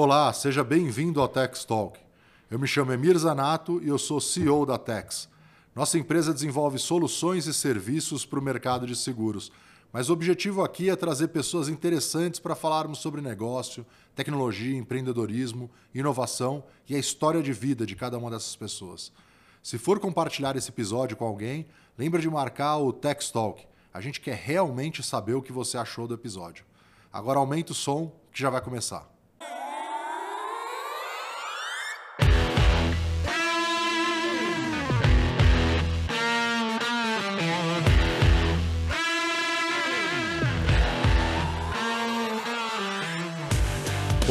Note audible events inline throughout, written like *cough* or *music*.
Olá, seja bem-vindo ao Tex Talk. Eu me chamo Emir Zanato e eu sou CEO da Tex. Nossa empresa desenvolve soluções e serviços para o mercado de seguros. Mas o objetivo aqui é trazer pessoas interessantes para falarmos sobre negócio, tecnologia, empreendedorismo, inovação e a história de vida de cada uma dessas pessoas. Se for compartilhar esse episódio com alguém, lembre de marcar o Tex Talk. A gente quer realmente saber o que você achou do episódio. Agora aumenta o som que já vai começar.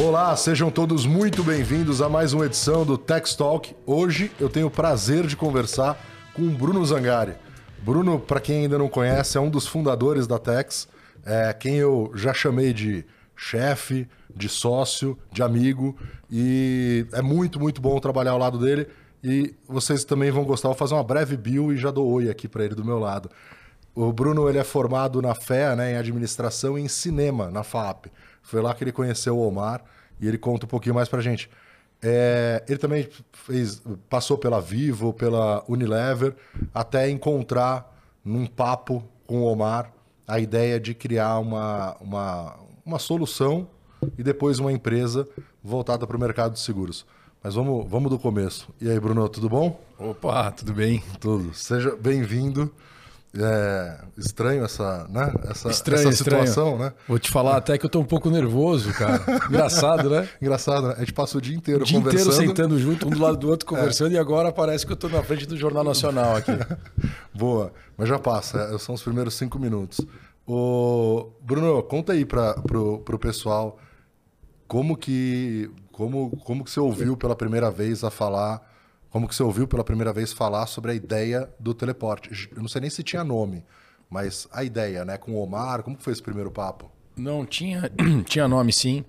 Olá, sejam todos muito bem-vindos a mais uma edição do Tex Talk. Hoje eu tenho o prazer de conversar com Bruno Zangari. Bruno, para quem ainda não conhece, é um dos fundadores da Tex, é quem eu já chamei de chefe, de sócio, de amigo, e é muito, muito bom trabalhar ao lado dele. E vocês também vão gostar. Vou fazer uma breve bio e já dou oi aqui para ele do meu lado. O Bruno ele é formado na FEA, né, em administração e em cinema, na FAP. Foi lá que ele conheceu o Omar e ele conta um pouquinho mais pra gente. É, ele também fez, passou pela Vivo, pela Unilever, até encontrar num papo com o Omar a ideia de criar uma, uma, uma solução e depois uma empresa voltada para o mercado de seguros. Mas vamos, vamos do começo. E aí, Bruno, tudo bom? Opa, tudo bem? Tudo. Seja bem-vindo. É estranho essa, né? essa, estranho, essa situação, estranho. né? Vou te falar até que eu tô um pouco nervoso, cara. *laughs* Engraçado, né? Engraçado, né? A gente passa o dia inteiro o dia conversando. inteiro sentando junto, um do lado do outro, *laughs* conversando, é. e agora parece que eu tô na frente do Jornal Nacional aqui. *laughs* Boa, mas já passa, é, são os primeiros cinco minutos. O Bruno, conta aí para pro, pro pessoal como que, como, como que você ouviu pela primeira vez a falar como que você ouviu pela primeira vez falar sobre a ideia do teleporte? Eu não sei nem se tinha nome, mas a ideia, né? Com o Omar, como foi esse primeiro papo? Não, tinha, *clears throat* tinha nome sim.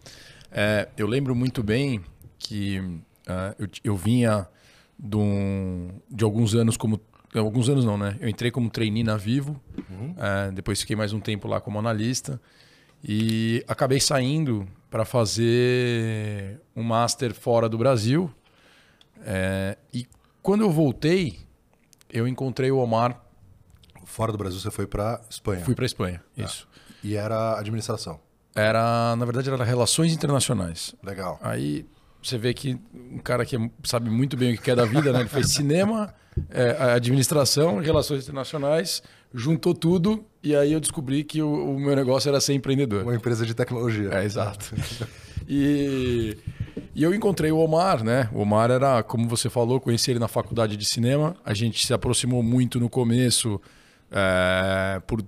É, eu lembro muito bem que uh, eu, eu, vinha de, um, de, alguns anos como... Alguns anos não, né? Eu entrei como trainee na Vivo, uhum. uh, depois fiquei mais um tempo lá como analista e acabei saindo para fazer um master fora do Brasil, é, e quando eu voltei, eu encontrei o Omar. Fora do Brasil, você foi para Espanha? Fui para Espanha, ah. isso. E era administração? Era, na verdade, era relações internacionais. Legal. Aí você vê que um cara que sabe muito bem o que é da vida, né? Ele fez cinema, é, administração, relações internacionais, juntou tudo e aí eu descobri que o, o meu negócio era ser empreendedor. Uma empresa de tecnologia. É, exato. *laughs* e e eu encontrei o Omar, né? O Omar era, como você falou, conheci ele na faculdade de cinema. A gente se aproximou muito no começo, é, por,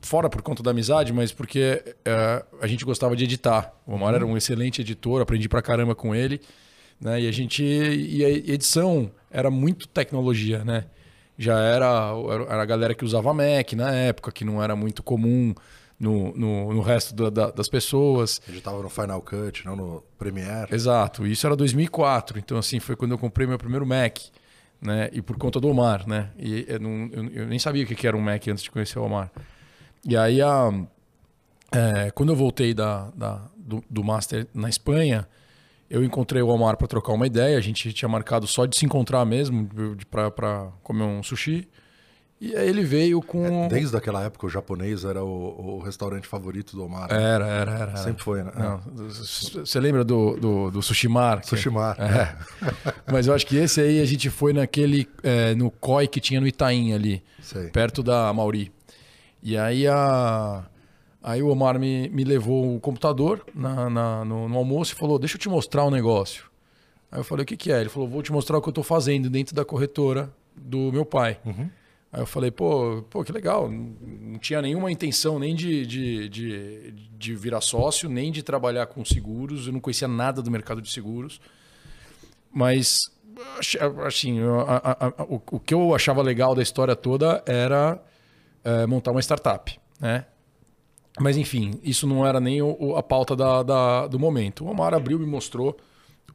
fora por conta da amizade, mas porque é, a gente gostava de editar. O Omar era um excelente editor, aprendi pra caramba com ele. Né? E a gente. E a edição era muito tecnologia, né? Já era, era a galera que usava Mac na época, que não era muito comum no, no, no resto da, da, das pessoas. Eu estava no Final Cut, não no Premiere. Exato, isso era 2004, então assim, foi quando eu comprei meu primeiro Mac, né? E por conta do Omar, né? E eu, não, eu, eu nem sabia o que era um Mac antes de conhecer o Omar. E aí, a, é, quando eu voltei da, da do, do Master na Espanha, eu encontrei o Omar para trocar uma ideia. A gente tinha marcado só de se encontrar mesmo, para comer um sushi. E aí ele veio com. É, desde aquela época o japonês era o, o restaurante favorito do Omar. Né? Era, era, era. Sempre foi, né? Você lembra do, do, do Sushimar? Sushimar. É. *laughs* Mas eu acho que esse aí a gente foi naquele. É, no COI que tinha no Itaim ali. Sei. Perto da Mauri. E aí a. Aí o Omar me, me levou o computador na, na no, no, almoço e falou: Deixa eu te mostrar um negócio. Aí eu falei: O que, que é? Ele falou: Vou te mostrar o que eu estou fazendo dentro da corretora do meu pai. Uhum. Aí eu falei, pô, pô, que legal. Não tinha nenhuma intenção nem de, de, de, de virar sócio, nem de trabalhar com seguros. Eu não conhecia nada do mercado de seguros. Mas, assim, a, a, a, o, o, que eu achava legal da história toda era é, montar uma startup, né? Mas, enfim, isso não era nem o, a pauta da, da, do momento. O Omar abriu e mostrou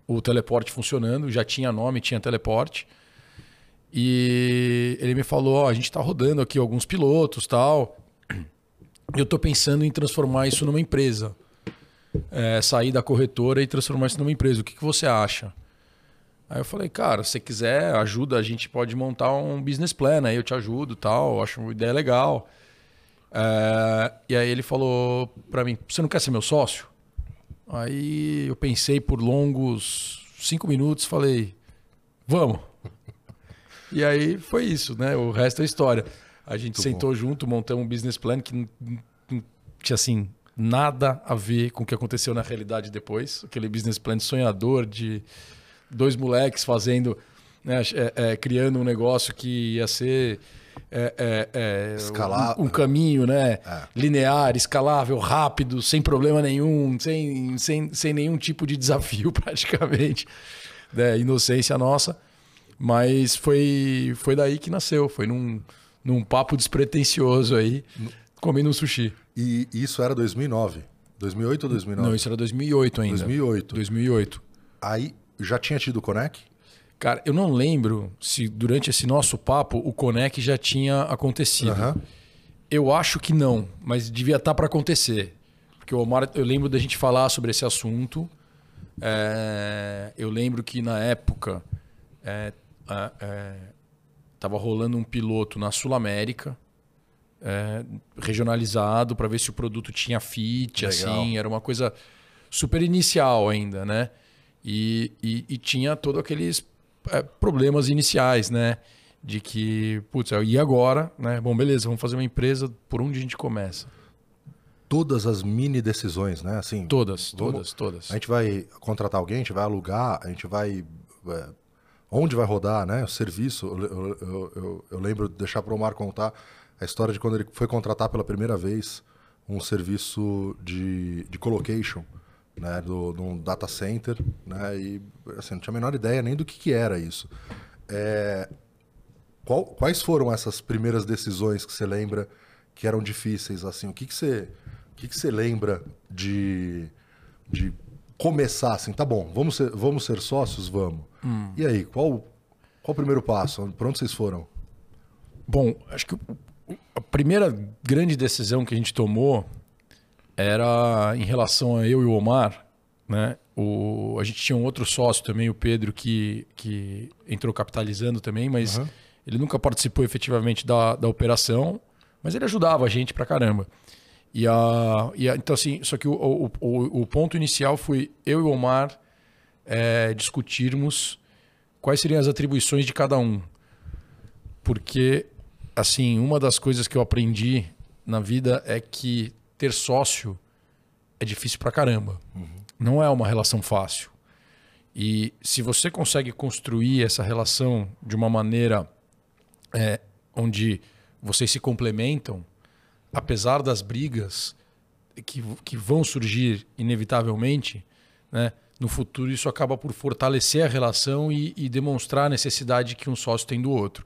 o teleporte funcionando. Já tinha nome, tinha teleporte. E ele me falou: ó, a gente está rodando aqui alguns pilotos tal. Eu estou pensando em transformar isso numa empresa. é, sair da corretora e transformar isso numa empresa. O que, que você acha? Aí eu falei, cara, se você quiser ajuda, a gente pode montar um business plan, aí eu te ajudo tal, acho uma ideia legal. É, e aí ele falou para mim, você não quer ser meu sócio? Aí eu pensei por longos cinco minutos, falei, vamos. E aí foi isso, né? O resto é história. A gente Muito sentou bom. junto, montamos um business plan que não tinha assim nada a ver com o que aconteceu na realidade depois. Aquele business plan sonhador de dois moleques fazendo, né, é, é, criando um negócio que ia ser é, é, é um, um, caminho né, é. linear, escalável, rápido, sem problema nenhum, sem, sem, sem nenhum tipo de desafio *laughs* praticamente. Né, inocência nossa. Mas foi, foi daí que nasceu, foi num, num papo despretensioso aí, comendo um sushi. E isso era 2009? 2008 ou 2009? Não, isso era 2008 ainda. 2008. 2008. Aí já tinha tido o Conec? Cara, eu não lembro se durante esse nosso papo o Conec já tinha acontecido. Uhum. Eu acho que não, mas devia estar tá para acontecer. Porque o Omar, eu lembro da gente falar sobre esse assunto. É, eu lembro que na época estava é, é, rolando um piloto na Sul América, é, regionalizado, para ver se o produto tinha fit, Legal. assim, era uma coisa super inicial ainda, né? E, e, e tinha todos aqueles é, problemas iniciais, né? De que, putz, e agora, né? Bom, beleza, vamos fazer uma empresa, por onde a gente começa? Todas as mini decisões, né? Assim, todas, vamos, todas, todas. A gente vai contratar alguém, a gente vai alugar, a gente vai. É, onde vai rodar, né? O serviço. Eu, eu, eu, eu lembro de deixar para o Omar contar a história de quando ele foi contratar pela primeira vez um serviço de, de colocation né, do, de um data center, né, e assim, não tinha a menor ideia nem do que, que era isso. É, qual, quais foram essas primeiras decisões que você lembra que eram difíceis? Assim, o que, que você, o que, que você lembra de, de começar assim? Tá bom, vamos ser, vamos ser sócios, vamos. Hum. E aí, qual, qual o primeiro passo? Para onde vocês foram? Bom, acho que a primeira grande decisão que a gente tomou era em relação a eu e o Omar, né? O, a gente tinha um outro sócio também, o Pedro, que, que entrou capitalizando também, mas uhum. ele nunca participou efetivamente da, da operação, mas ele ajudava a gente pra caramba. E a, e a, então, assim, só que o, o, o, o, ponto inicial foi eu e o Omar é, discutirmos quais seriam as atribuições de cada um. Porque, assim, uma das coisas que eu aprendi na vida é que ter sócio é difícil pra caramba. Uhum. Não é uma relação fácil. E se você consegue construir essa relação de uma maneira é, onde vocês se complementam, apesar das brigas que, que vão surgir inevitavelmente, né, no futuro isso acaba por fortalecer a relação e, e demonstrar a necessidade que um sócio tem do outro.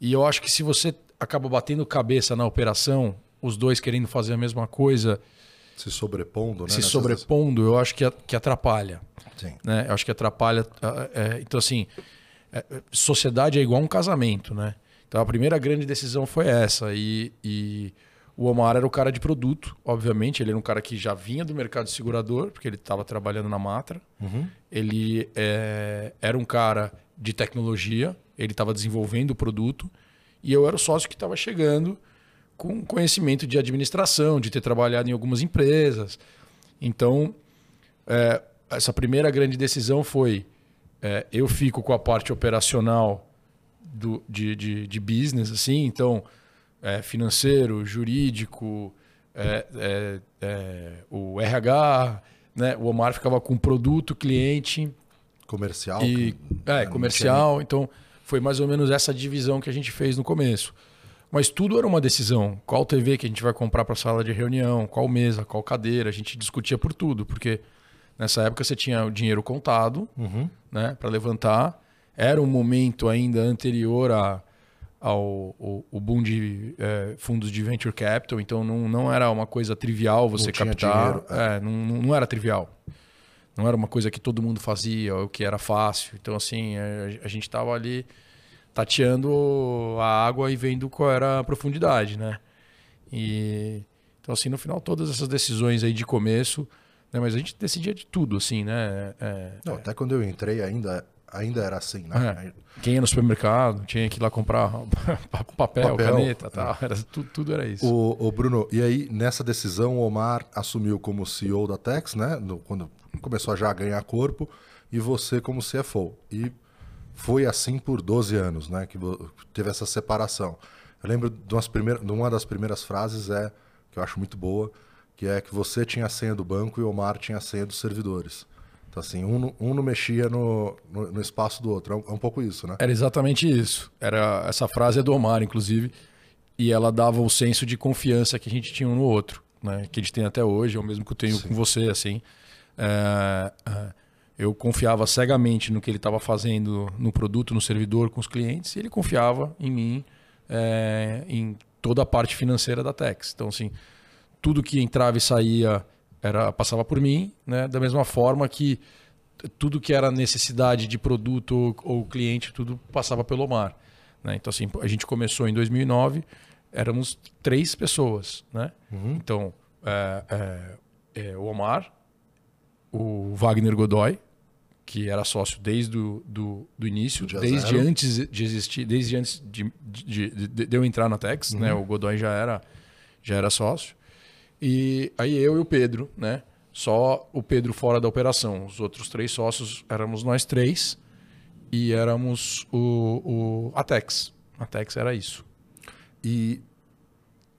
E eu acho que se você acaba batendo cabeça na operação os dois querendo fazer a mesma coisa. Se sobrepondo, né? Se sobrepondo, eu acho que, que atrapalha. Sim. Né? Eu acho que atrapalha. É, então, assim, é, sociedade é igual um casamento, né? Então, a primeira grande decisão foi essa. E, e o Omar era o cara de produto, obviamente. Ele era um cara que já vinha do mercado segurador, porque ele estava trabalhando na Matra. Uhum. Ele é, era um cara de tecnologia, ele estava desenvolvendo o produto. E eu era o sócio que estava chegando com conhecimento de administração, de ter trabalhado em algumas empresas. Então, é, essa primeira grande decisão foi: é, eu fico com a parte operacional do, de, de, de business, assim, então, é, financeiro, jurídico, é, é, é, o RH, né? o Omar ficava com produto, cliente. Comercial. E, é, comercial. Então, foi mais ou menos essa divisão que a gente fez no começo. Mas tudo era uma decisão. Qual TV que a gente vai comprar para a sala de reunião, qual mesa, qual cadeira. A gente discutia por tudo, porque nessa época você tinha o dinheiro contado uhum. né, para levantar. Era um momento ainda anterior a, ao, ao, ao boom de é, fundos de venture capital, então não, não era uma coisa trivial você não captar. É. É, não, não era trivial. Não era uma coisa que todo mundo fazia, ou que era fácil. Então, assim, é, a gente estava ali tateando a água e vendo qual era a profundidade, né? E então assim, no final todas essas decisões aí de começo, né? Mas a gente decidia de tudo, assim, né? É, Não, é... Até quando eu entrei ainda, ainda era assim, né? É. Quem ia no supermercado tinha que ir lá comprar *laughs* papel, papel caneta, tal. É. Era, tudo, tudo, era isso. O, o, Bruno, e aí nessa decisão o Omar assumiu como CEO da Tex, né? No, quando começou a já ganhar corpo, e você como CFO. E foi assim por 12 anos, né? Que teve essa separação. Eu lembro de, umas primeiras, de uma das primeiras frases é que eu acho muito boa, que é que você tinha a senha do banco e o Omar tinha a senha dos servidores. Então, assim, um, um não mexia no, no, no espaço do outro. É um, é um, pouco isso, né? Era exatamente isso. Era Essa frase é do Omar, inclusive, e ela dava o senso de confiança que a gente tinha um no outro, né? Que a gente tem até hoje, é o mesmo que eu tenho Sim. com você, assim. É, é, eu confiava cegamente no que ele estava fazendo no produto, no servidor, com os clientes, e ele confiava em mim, é, em toda a parte financeira da Tex. Então, assim, tudo que entrava e saía era passava por mim, né? Da mesma forma que tudo que era necessidade de produto ou, ou cliente, tudo passava pelo Omar. Né? Então, assim, a gente começou em 2009, éramos três pessoas, né? Uhum. Então, é, é, é, o Omar, o Wagner Godoy, que era sócio desde o do, do início, desde zero. antes de existir, desde antes de, de, de, de eu entrar na Tex, uhum. né? O Godoy já era, já era sócio. E aí eu e o Pedro, né? Só o Pedro fora da operação. Os outros três sócios éramos nós três e éramos o, o Atex. Atex era isso. E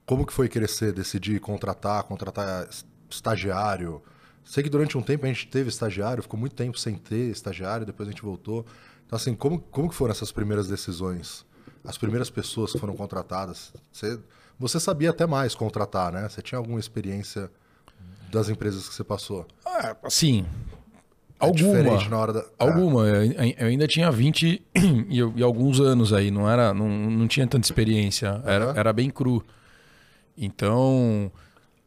como que foi crescer, decidir contratar, contratar estagiário? Sei que durante um tempo a gente teve estagiário, ficou muito tempo sem ter estagiário, depois a gente voltou. Então, assim, como, como que foram essas primeiras decisões? As primeiras pessoas que foram contratadas? Você você sabia até mais contratar, né? Você tinha alguma experiência das empresas que você passou? Ah, sim. É alguma. Na hora da... Alguma. É. Eu ainda tinha 20 *clears throat* e, e, alguns anos aí. Não, era, não, não tinha tanta experiência. Era, uhum. era bem cru. Então,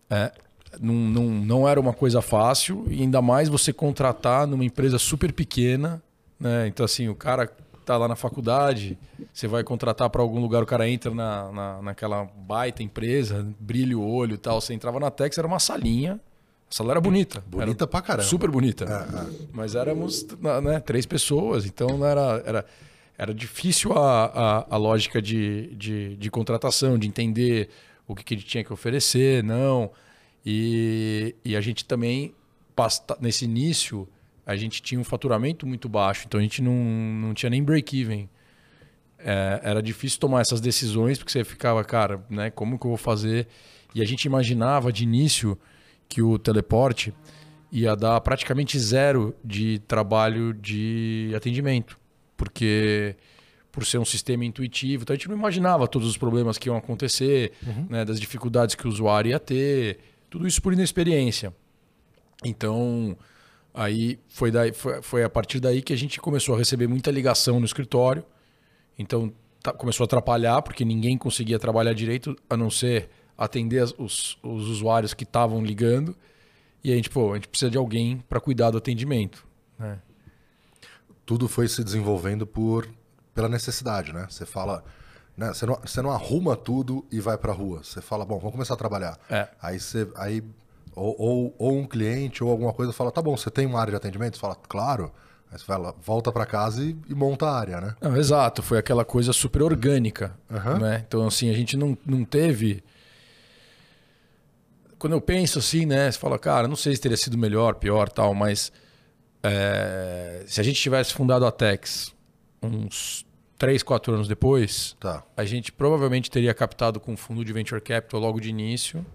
é, não, não, não era uma coisa fácil. E ainda mais você contratar numa empresa super pequena. Né? Então, assim, o cara tá lá na faculdade, você vai contratar para algum lugar, o cara entra na, na, naquela baita empresa, brilha o olho e tal. Você entrava na Tex, era uma salinha. A sala era bonita. Bonita era pra caramba. Super bonita. É, é. Mas éramos né, três pessoas, então era, era, era difícil a, a, a lógica de, de, de, contratação, de entender o que, que ele tinha que oferecer, não. E, e a gente também, nesse início, a gente tinha um faturamento muito baixo, então a gente não, não tinha nem break-even. É, era difícil tomar essas decisões, porque você ficava, cara, né, como que eu vou fazer? E a gente imaginava de início que o teleporte ia dar praticamente zero de trabalho de atendimento, porque por ser um sistema intuitivo, então a gente não imaginava todos os problemas que iam acontecer, uhum. né, das dificuldades que o usuário ia ter, tudo isso por inexperiência. Então, Aí foi, daí, foi, foi a partir daí que a gente começou a receber muita ligação no escritório. Então tá, começou a atrapalhar, porque ninguém conseguia trabalhar direito, a não ser atender os, os usuários que estavam ligando. E a gente, pô, a gente precisa de alguém para cuidar do atendimento. Né? Tudo foi se desenvolvendo por pela necessidade, né? Você fala, né? Você não, você não arruma tudo e vai para a rua. Você fala, bom, vamos começar a trabalhar. É. Aí você, aí ou, ou, ou, um cliente ou alguma coisa fala, tá bom, você tem uma área de atendimento? Você fala, claro. Aí você fala, volta para casa e, e, monta a área, né? Não, exato, foi aquela coisa super orgânica. Uhum. Né? Então, assim, a gente não, não teve. Quando eu penso assim, né? Você fala, cara, não sei se teria sido melhor, pior tal, mas é... se a gente tivesse fundado a Tex uns 3, 4 anos depois, tá. a gente provavelmente teria captado com fundo de venture capital logo de início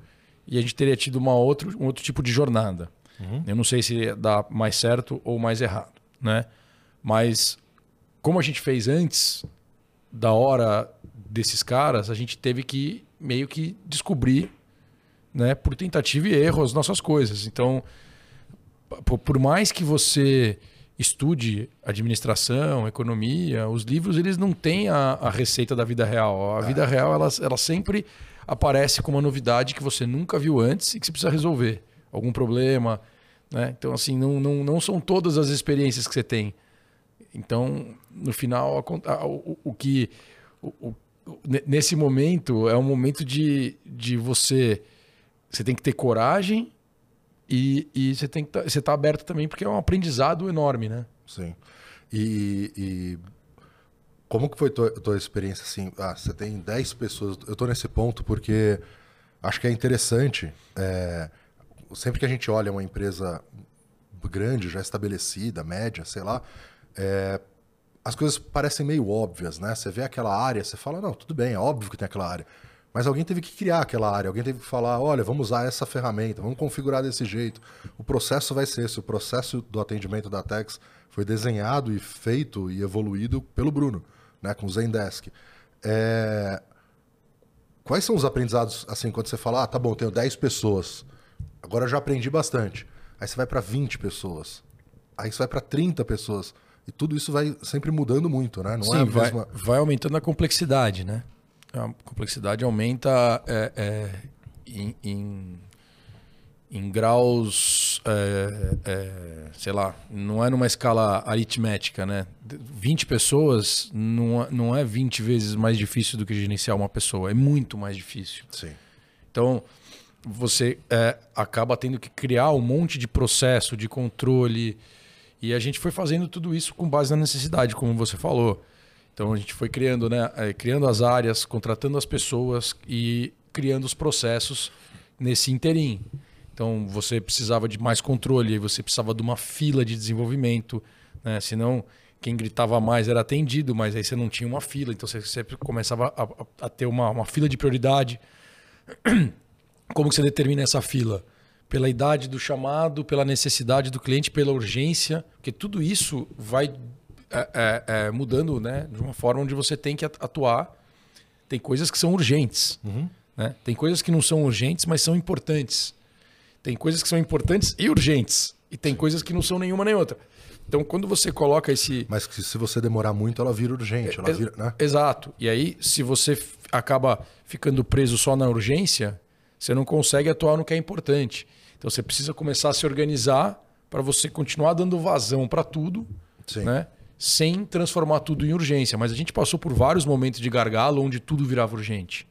e a gente teria tido uma outro, um outro tipo de jornada. Uhum. Eu não sei se dá mais certo ou mais errado, né? Mas como a gente fez antes da hora desses caras, a gente teve que meio que descobrir, né, por tentativa e erro as nossas coisas. Então, por mais que você estude administração, economia, os livros eles não têm a, a receita da vida real. A vida é. real ela, ela sempre aparece com uma novidade que você nunca viu antes e que você precisa resolver. Algum problema. Né? Então, assim, não, não, não são todas as experiências que você tem. Então, no final, o, o que. O, o, nesse momento, é um momento de, de você. Você tem que ter coragem E, e você tem que tá, você tá aberto também porque é um aprendizado enorme, né? Sim. E, e como que foi tua, tua experiência assim? Ah, você tem 10 pessoas. Eu estou nesse ponto porque acho que é interessante. É, sempre que a gente olha uma empresa grande, já estabelecida, média, sei lá, é, as coisas parecem meio óbvias, né? Você vê aquela área, você fala, não, tudo bem, é óbvio que tem aquela área. Mas alguém teve que criar aquela área, alguém teve que falar, olha, vamos usar essa ferramenta, vamos configurar desse jeito. O processo vai ser esse, o processo do atendimento da Tex foi desenhado e feito e evoluído pelo Bruno, né, com o Zendesk. É... Quais são os aprendizados, assim, quando você fala, ah, tá bom, tenho 10 pessoas, agora já aprendi bastante. Aí você vai para 20 pessoas, aí você vai para 30 pessoas. E tudo isso vai sempre mudando muito, né? Não Sim, é vai, mesma... vai aumentando a complexidade, né? a complexidade aumenta é, é, em, em, em, graus, é, é sei lá, não é numa escala aritmética, né? 20 pessoas não, é, não é 20 vezes mais difícil do que gerenciar uma pessoa, é muito mais difícil. Sim. Então, você é, acaba tendo que criar um monte de processo, de controle, e a gente foi fazendo tudo isso com base na necessidade, como você falou. Então a gente foi criando, né, é, criando as áreas, contratando as pessoas e criando os processos nesse interim. Então você precisava de mais controle, você precisava de uma fila de desenvolvimento, né? senão quem gritava mais era atendido, mas aí você não tinha uma fila, então você sempre começava a, a, ter uma, uma fila de prioridade. *clears throat* Como você determina essa fila? Pela idade do chamado, pela necessidade do cliente, pela urgência, porque tudo isso vai é, é, é, mudando né, de uma forma onde você tem que atuar. Tem coisas que são urgentes. Uhum. Né? Tem coisas que não são urgentes, mas são importantes. Tem coisas que são importantes e urgentes. E tem coisas que não são nenhuma nem outra. Então, quando você coloca esse. Mas que se você demorar muito, ela vira urgente. Ela vira, né? Exato. E aí, se você acaba ficando preso só na urgência, você não consegue atuar no que é importante. Então, você precisa começar a se organizar para você continuar dando vazão para tudo. Sim. Né? sem transformar tudo em urgência. Mas a gente passou por vários momentos de gargalo onde tudo virava urgente.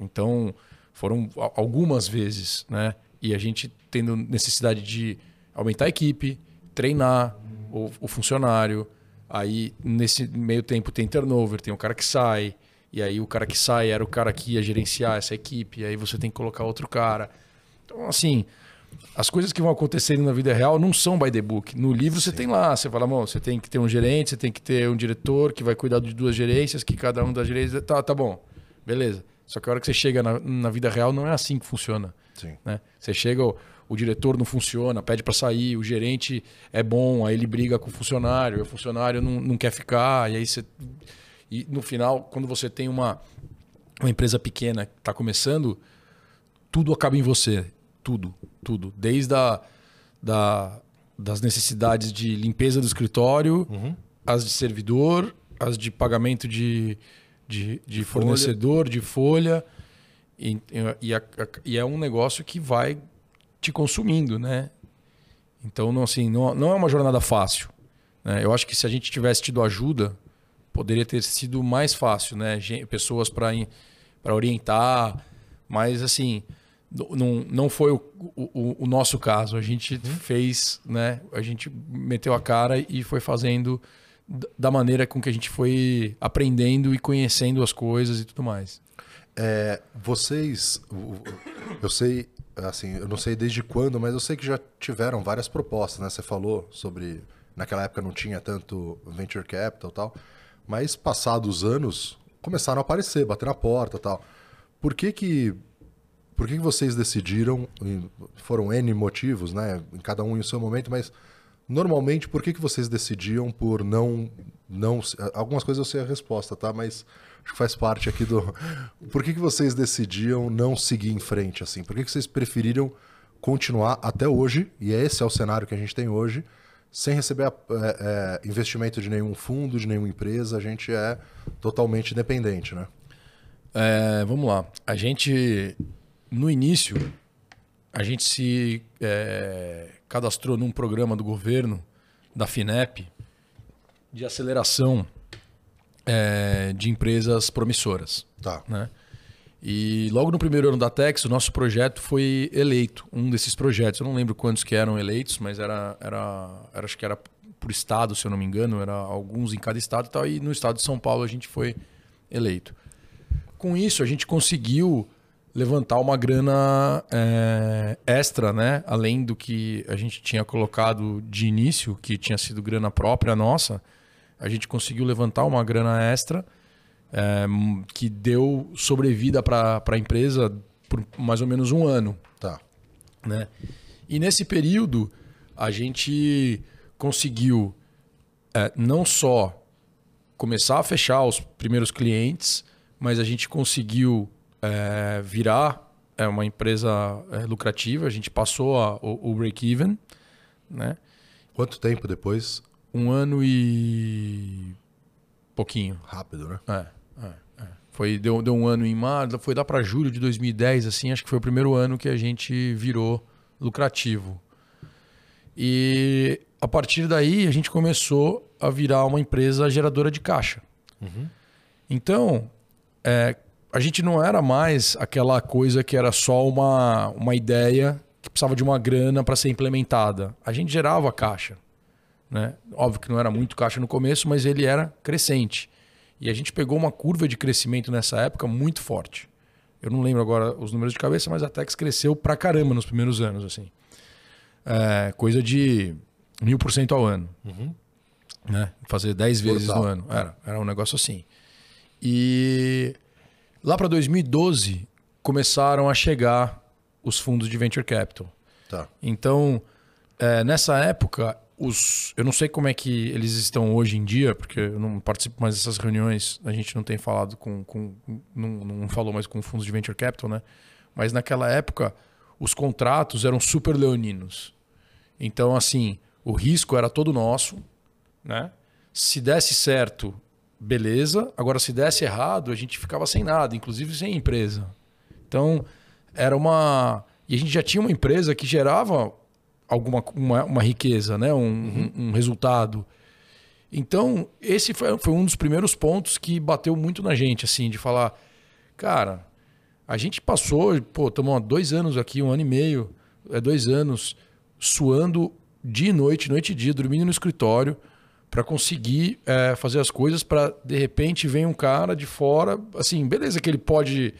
Então, foram algumas vezes, né? E a gente tendo necessidade de aumentar a equipe, treinar o, o funcionário. Aí, nesse meio tempo, tem turnover, tem o cara que sai. E aí, o cara que sai era o cara que ia gerenciar essa equipe. E aí, você tem que colocar outro cara. Então, assim, as coisas que vão acontecendo na vida real não são by the book. No livro Sim. você tem lá, você fala, você tem que ter um gerente, você tem que ter um diretor que vai cuidar de duas gerências, que cada um das gerências. Tá, tá bom, beleza. Só que a hora que você chega na, na vida real não é assim que funciona. Sim. Né? Você chega, o, o diretor não funciona, pede para sair, o gerente é bom, aí ele briga com o funcionário, o funcionário não, não quer ficar, e aí você. E no final, quando você tem uma, uma empresa pequena que está começando, tudo acaba em você tudo, tudo. Desde a, da, das necessidades de limpeza do escritório, uhum. as de servidor, as de pagamento de, de, de fornecedor, de folha. E, e, a, e, é um negócio que vai te consumindo, né? Então, não, assim, não, não é uma jornada fácil. Né? Eu acho que se a gente tivesse tido ajuda, poderia ter sido mais fácil, né? Pessoas para orientar, mas assim não, não foi o, o, o nosso caso. A gente uhum. fez, né? A gente meteu a cara e foi fazendo da maneira com que a gente foi aprendendo e conhecendo as coisas e tudo mais. É, vocês, eu sei, assim, eu não sei desde quando, mas eu sei que já tiveram várias propostas, né? Você falou sobre naquela época não tinha tanto venture capital tal, mas passados anos começaram a aparecer, bater na porta, tal. Por que que por que vocês decidiram, foram N motivos, né? Cada um em seu momento, mas normalmente por que, que vocês decidiam por não. não Algumas coisas eu sei a resposta, tá? Mas acho que faz parte aqui do. *laughs* Por que, que vocês decidiam não seguir em frente assim? Por que, que vocês preferiram continuar até hoje, e esse é o cenário que a gente tem hoje, sem receber é, é, investimento de nenhum fundo, de nenhuma empresa, a gente é totalmente independente, né? É, vamos lá. A gente no início, a gente se é, cadastrou num programa do governo, da FINEP, de aceleração é, de empresas promissoras. Tá. Né? E logo no primeiro ano da Tex, o nosso projeto foi eleito, um desses projetos. Eu não lembro quantos que eram eleitos, mas era, era, era acho que era por estado, se eu não me engano, era alguns em cada estado e tal. E no estado de São Paulo a gente foi eleito. Com isso, a gente conseguiu levantar uma grana é, extra, né? Além do que a gente tinha colocado de início, que tinha sido grana própria nossa, a gente conseguiu levantar uma grana extra é, que deu sobrevida para a empresa por mais ou menos um ano. Tá. Né? E nesse período, a gente conseguiu é, não só começar a fechar os primeiros clientes, mas a gente conseguiu é, virar é, uma empresa é, lucrativa. A gente passou a, o, o break-even. Né? Quanto tempo depois? Um ano e pouquinho. Rápido, né? É. Foi, deu, deu um ano em março, foi lá para julho de 2010, assim, acho que foi o primeiro ano que a gente virou lucrativo. E a partir daí a gente começou a virar uma empresa geradora de caixa. Uhum. Então, é, a gente não era mais aquela coisa que era só uma, uma ideia que precisava de uma grana para ser implementada. A gente gerava caixa. Né? Óbvio que não era muito caixa no começo, mas ele era crescente. E a gente pegou uma curva de crescimento nessa época muito forte. Eu não lembro agora os números de cabeça, mas a Tex cresceu pra caramba nos primeiros anos, assim. É, coisa de mil por cento ao ano. Uhum. Né? Fazer dez vezes no ano. Era, era um negócio assim. E lá para 2012 começaram a chegar os fundos de venture capital. Tá. Então, é, nessa época, os, eu não sei como é que eles estão hoje em dia, porque eu não participo mais dessas reuniões, a gente não tem falado com. com não, não falou mais com fundos de venture capital, né? Mas naquela época, os contratos eram super leoninos. Então, assim, o risco era todo nosso, né? Se desse certo, beleza. Agora, se desse errado, a gente ficava sem nada, inclusive sem empresa. Então, era uma. E a gente já tinha uma empresa que gerava alguma uma, uma riqueza, né? um, uhum. um, um resultado. Então, esse foi, foi um dos primeiros pontos que bateu muito na gente, assim, de falar, cara, a gente passou, pô, estamos há dois anos aqui, um ano e meio, é dois anos, suando dia e noite, noite e dia, dormindo no escritório, para conseguir é, fazer as coisas, para de repente vem um cara de fora, assim, beleza que ele pode,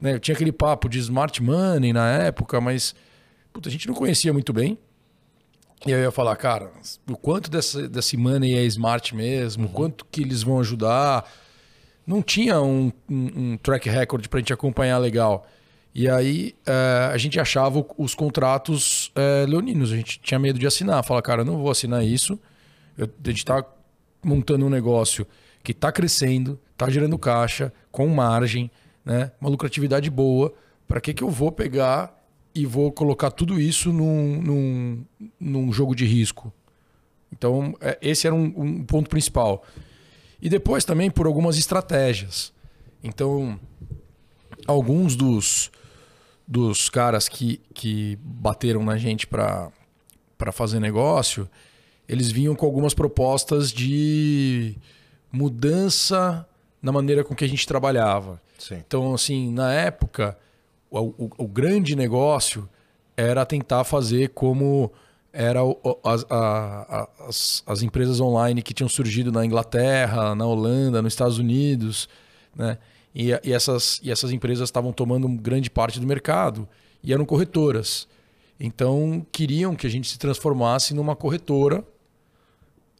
né, tinha aquele papo de smart money na época, mas puta, a gente não conhecia muito bem. E aí eu ia falar, cara, o quanto dessa, desse money é smart mesmo, uhum. quanto que eles vão ajudar. Não tinha um, um, um track record para a gente acompanhar legal. E aí uh, a gente achava os contratos uh, leoninos, a gente tinha medo de assinar. Fala, cara, não vou assinar isso. Eu, a gente está montando um negócio que está crescendo, está gerando caixa, com margem, né? uma lucratividade boa. Para que, que eu vou pegar e vou colocar tudo isso num, num, num jogo de risco. Então, é, esse era um, um, ponto principal. E depois também por algumas estratégias. Então, alguns dos, dos caras que, que bateram na gente para fazer negócio, eles vinham com algumas propostas de mudança na maneira com que a gente trabalhava. Sim. Então, assim, na época o, o, o grande negócio era tentar fazer como era as, a, as, as, empresas online que tinham surgido na Inglaterra, na Holanda, nos Estados Unidos, né? E, e essas, e essas empresas estavam tomando grande parte do mercado e eram corretoras. Então queriam que a gente se transformasse numa corretora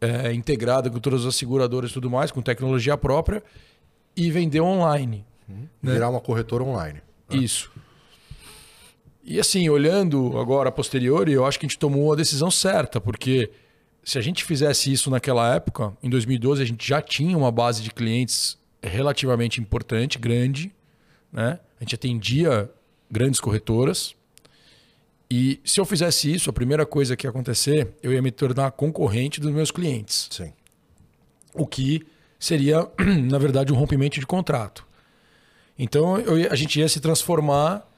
é, integrada com todas as seguradoras e tudo mais, com tecnologia própria e vender online. Uhum. Né? Virar uma corretora online. Né? Isso. E assim, olhando agora a posteriori, eu acho que a gente tomou a decisão certa, porque se a gente fizesse isso naquela época, em 2012, a gente já tinha uma base de clientes relativamente importante, grande, né? A gente atendia grandes corretoras. E se eu fizesse isso, a primeira coisa que ia acontecer, eu ia me tornar concorrente dos meus clientes. Sim. O que seria, *clears throat* na verdade, um rompimento de contrato. Então eu, a gente ia se transformar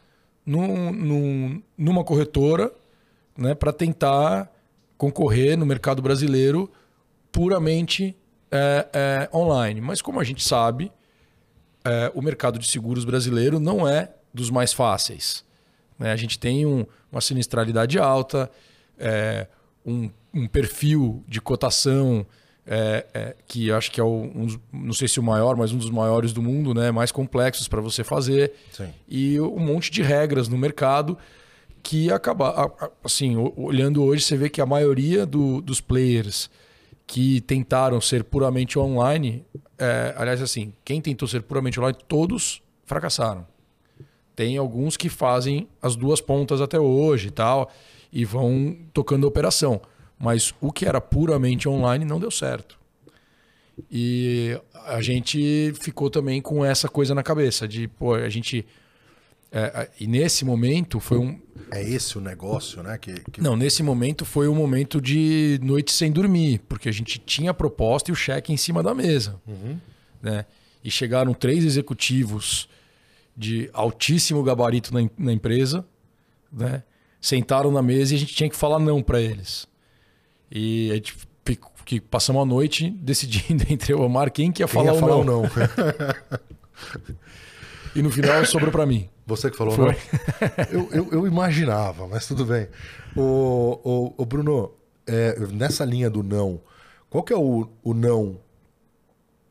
num, num, numa corretora né, para tentar concorrer no mercado brasileiro puramente é, é, online. Mas como a gente sabe, é, o mercado de seguros brasileiro não é dos mais fáceis. Né? A gente tem um, uma sinistralidade alta, é, um, um, perfil de cotação é, é que acho que é o, um, não sei se o maior, mas um dos maiores do mundo, né? mais complexos para você fazer. Sim. E um monte de regras no mercado que acaba assim olhando hoje você vê que a maioria do, dos players que tentaram ser puramente online é, aliás assim quem tentou ser puramente online todos fracassaram tem alguns que fazem as duas pontas até hoje e tal e vão tocando a operação mas o que era puramente online não deu certo e a gente ficou também com essa coisa na cabeça de pô a gente é, e nesse momento foi um. É esse o negócio, né? Que, que... Não, nesse momento foi um momento de noite sem dormir, porque a gente tinha a proposta e o cheque em cima da mesa. Uhum. Né? E chegaram três executivos de altíssimo gabarito na, na empresa, né? sentaram na mesa e a gente tinha que falar não para eles. E a gente que passamos a noite *laughs* decidindo entre o Omar quem que ia quem falar, ia falar ou não. não. *laughs* e no final sobrou para mim. Você que falou Foi. não? eu, eu, eu, imaginava, mas tudo bem. O, o, o Bruno, é, nessa linha do não, qual que é o, o não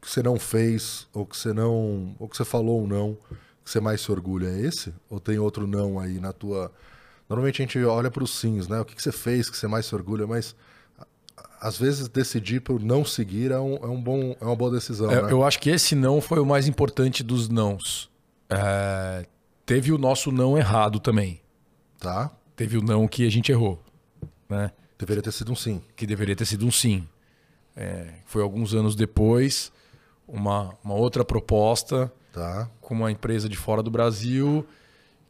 que você não fez, ou que você não. ou que você falou um não, que você mais se orgulha? É esse? Ou tem outro não aí na tua. Normalmente a gente olha para os sims, né? O que, que você fez que você mais se orgulha, mas às vezes decidir por não seguir é, um, é, um bom, é uma boa decisão. É, né? Eu acho que esse não foi o mais importante dos nãos. É, teve o nosso não errado também. Tá. Teve o não que a gente errou. Né? Deveria ter sido um sim. Que deveria ter sido um sim. É, foi alguns anos depois, uma, uma outra proposta tá. com uma empresa de fora do Brasil,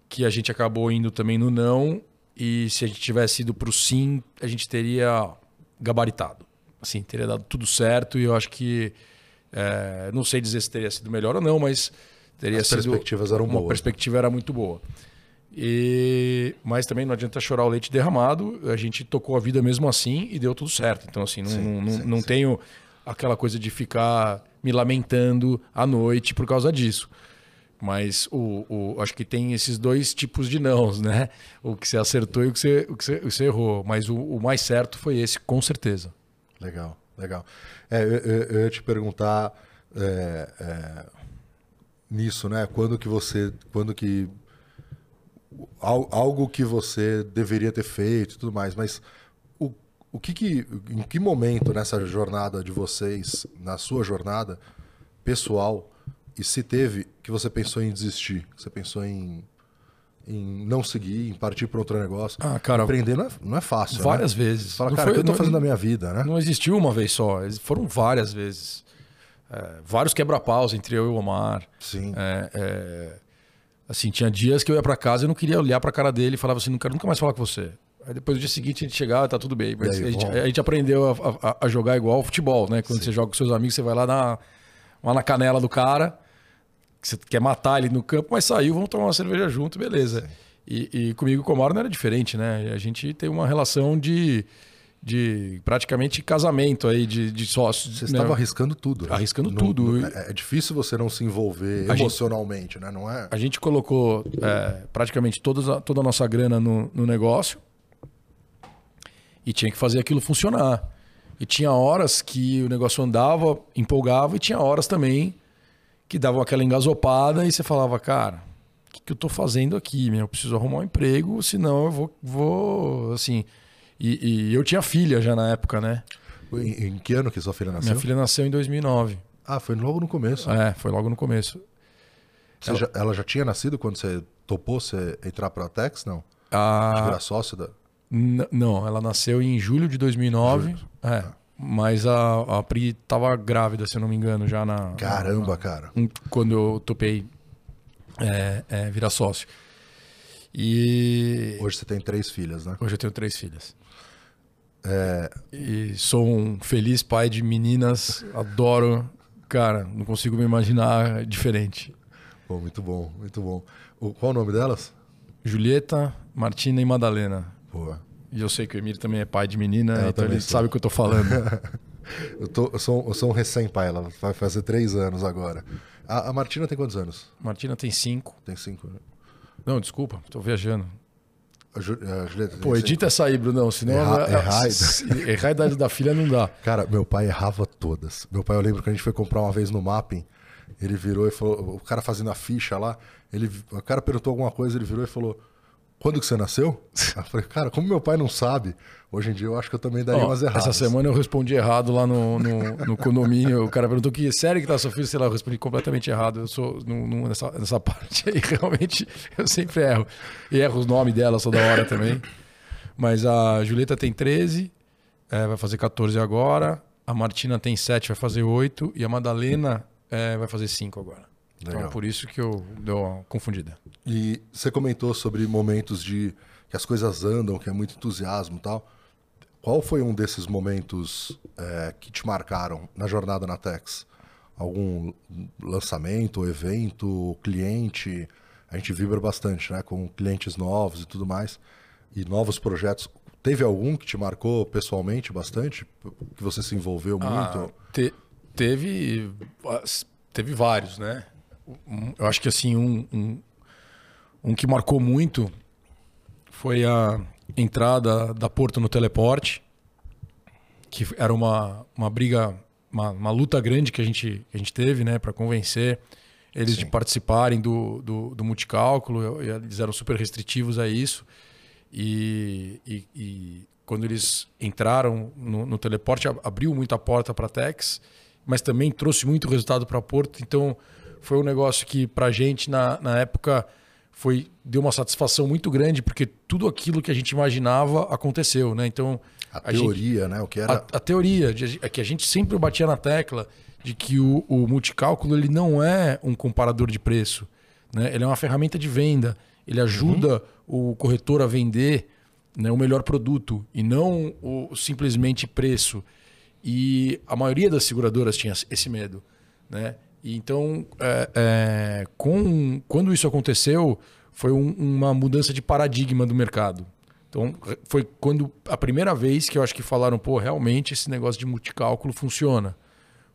que a gente acabou indo também no não. E se a gente tivesse ido para o sim, a gente teria gabaritado. Assim, teria dado tudo certo e eu acho que. É, não sei dizer se teria sido melhor ou não, mas Teria As sido perspectivas eram uma boas. perspectiva era muito boa. E, mas também não adianta chorar o leite derramado. A gente tocou a vida mesmo assim e deu tudo certo. Então, assim, não, sim, não, sim, não sim. tenho aquela coisa de ficar me lamentando à noite por causa disso. Mas o, o, acho que tem esses dois tipos de nãos, né? O que você acertou e o que você, o que você, o que você errou. Mas o, o, mais certo foi esse, com certeza. Legal, legal. É, eu, eu, ia te perguntar. É, é nisso, né? Quando que você, quando que algo que você deveria ter feito e tudo mais, mas o, que que, em que momento nessa jornada de vocês, na sua jornada pessoal, e se teve que você pensou em desistir, você pensou em em não seguir, em partir para outro negócio. Ah, cara, empreender não é, não é fácil. Né? Várias né? vezes. Você fala, não cara, foi, o que eu tô fazendo na minha vida, né? Não existiu uma vez só, foram várias vezes. É, vários quebra-paus entre eu e o Omar. Sim. É, é, assim, tinha dias que eu ia para casa e não queria olhar para a cara dele e falava assim, não quero nunca mais falar com você. Aí depois do dia seguinte a gente chegava, tá tudo bem. Mas aí, a, gente, a, gente, aprendeu a, a, a, jogar igual futebol, né? Quando Sim. você joga com seus amigos, você vai lá na, lá na canela do cara, que você quer matar ele no campo, mas saiu, vamos tomar uma cerveja junto, beleza. E, e, comigo com o Omar não era diferente, né? A gente tem uma relação de de praticamente casamento aí de, de sócios. Você né? estava arriscando tudo. Né? Arriscando no, tudo. É, é, difícil você não se envolver a emocionalmente, gente, né? Não é? A gente colocou é, praticamente toda, toda a nossa grana no, no negócio e tinha que fazer aquilo funcionar. E tinha horas que o negócio andava, empolgava, e tinha horas também que davam aquela engasopada e você falava, cara, o que, que eu estou fazendo aqui? Eu preciso arrumar um emprego, senão eu vou, vou assim e, e, eu tinha filha já na época, né? Em, em, que ano que sua filha nasceu? Minha filha nasceu em 2009. Ah, foi logo no começo. É, foi logo no começo. Ela... Já, ela... já, tinha nascido quando você topou você entrar para a Tex, não? Ah... Virar sócio da... N não, ela nasceu em julho de 2009. Julho. É. Ah. Mas a, a Pri tava grávida, se eu não me engano, já na. Caramba, na, cara. Quando eu topei é, é, virar sócio. E. Hoje você tem três filhas, né? Hoje eu tenho três filhas. É... E sou um feliz pai de meninas, adoro. Cara, não consigo me imaginar diferente. Pô, muito bom, muito bom. O, qual o nome delas? Julieta, Martina e Madalena. Pô. E eu sei que o Emílio também é pai de menina, é, então ele sou. sabe o que eu tô falando. *laughs* eu, tô, eu, sou, eu sou um recém-pai, ela vai fazer três anos agora. A, a Martina tem quantos anos? Martina tem cinco. Tem cinco, né? Não, desculpa, estou viajando. A, Ju, a Julieta Pô, edita essa aí, Brunão, senão... Erra, a, errar, *laughs* errar a idade da filha não dá. Cara, meu pai errava todas. Meu pai, eu lembro que a gente foi comprar uma vez no Mapping, ele virou e falou, o cara fazendo a ficha lá, ele, o cara perguntou alguma coisa, ele virou e falou, quando que você nasceu? *laughs* Eu falei, cara, como meu pai não sabe, hoje em dia eu acho que eu também daria Ó, umas erradas. Essa semana eu respondi errado lá no, no, no condomínio. O cara perguntou que série que tá seu filho, sei lá, eu respondi completamente errado. Eu sou no, no, nessa, nessa *laughs* parte aí, realmente, eu sempre erro. E erro os nomes dela toda hora também. Mas a Julieta tem 13, é, vai fazer 14 agora. A Martina tem 7, vai fazer 8. E a Madalena é, vai fazer 5 agora. Então, Legal. Então, por isso que eu dou uma confundida. E você comentou sobre momentos de que as coisas andam, que é muito entusiasmo e tal. Qual foi um desses momentos é, que te marcaram na jornada na Tex? Algum lançamento, evento, cliente? A gente vibra bastante, né? Com clientes novos e tudo mais. E novos projetos. Teve algum que te marcou pessoalmente bastante? Que você se envolveu ah, muito? Te, teve, teve vários, né? Eu acho que assim, um, um, um que marcou muito foi a entrada da Porto no teleporte, que era uma, uma briga, uma, uma luta grande que a gente, a gente teve né, para convencer eles Sim. de participarem do, do, do multicálculo, eles eram super restritivos a isso. E, e, e quando eles entraram no, no, teleporte, abriu muito a porta para a Tex, mas também trouxe muito resultado para Porto. Então, foi um negócio que para gente na, na época foi deu uma satisfação muito grande porque tudo aquilo que a gente imaginava aconteceu, né? Então a, a teoria, gente, né? O que era a, a, teoria é que a gente sempre batia na tecla de que o, o multicálculo ele não é um comparador de preço, né? Ele é uma ferramenta de venda. Ele ajuda uhum. o corretor a vender né, o melhor produto e não o simplesmente preço. E a maioria das seguradoras tinha esse medo, né? Então, é, é, com, quando isso aconteceu, foi um, uma mudança de paradigma do mercado. Então, foi quando a primeira vez que eu acho que falaram, pô, realmente esse negócio de multicálculo funciona.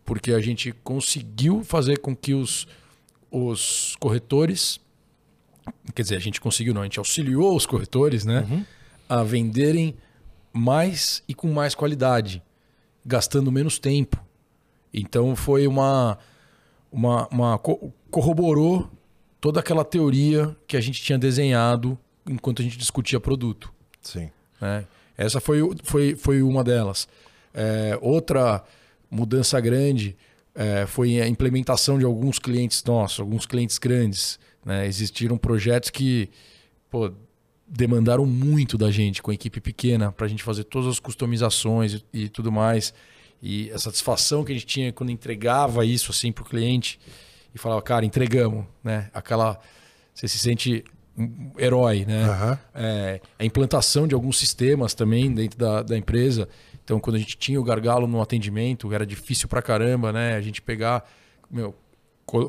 Porque a gente conseguiu fazer com que os, os corretores, quer dizer, a gente conseguiu, não, a gente auxiliou os corretores, né, uhum. a venderem mais e com mais qualidade, gastando menos tempo. Então, foi uma uma, uma corroborou toda aquela teoria que a gente tinha desenhado enquanto a gente discutia produto. Sim. Né? Essa foi, foi, foi uma delas. É, outra mudança grande é, foi a implementação de alguns clientes nossos, alguns clientes grandes. Né? Existiram projetos que pô, demandaram muito da gente com a equipe pequena para a gente fazer todas as customizações e, e tudo mais. E a satisfação que a gente tinha quando entregava isso assim para o cliente e falava, cara, entregamos, né? Aquela. Você se sente um herói, né? Uhum. É, a implantação de alguns sistemas também dentro da, da empresa. Então, quando a gente tinha o gargalo no atendimento, era difícil pra caramba, né? A gente pegar, meu,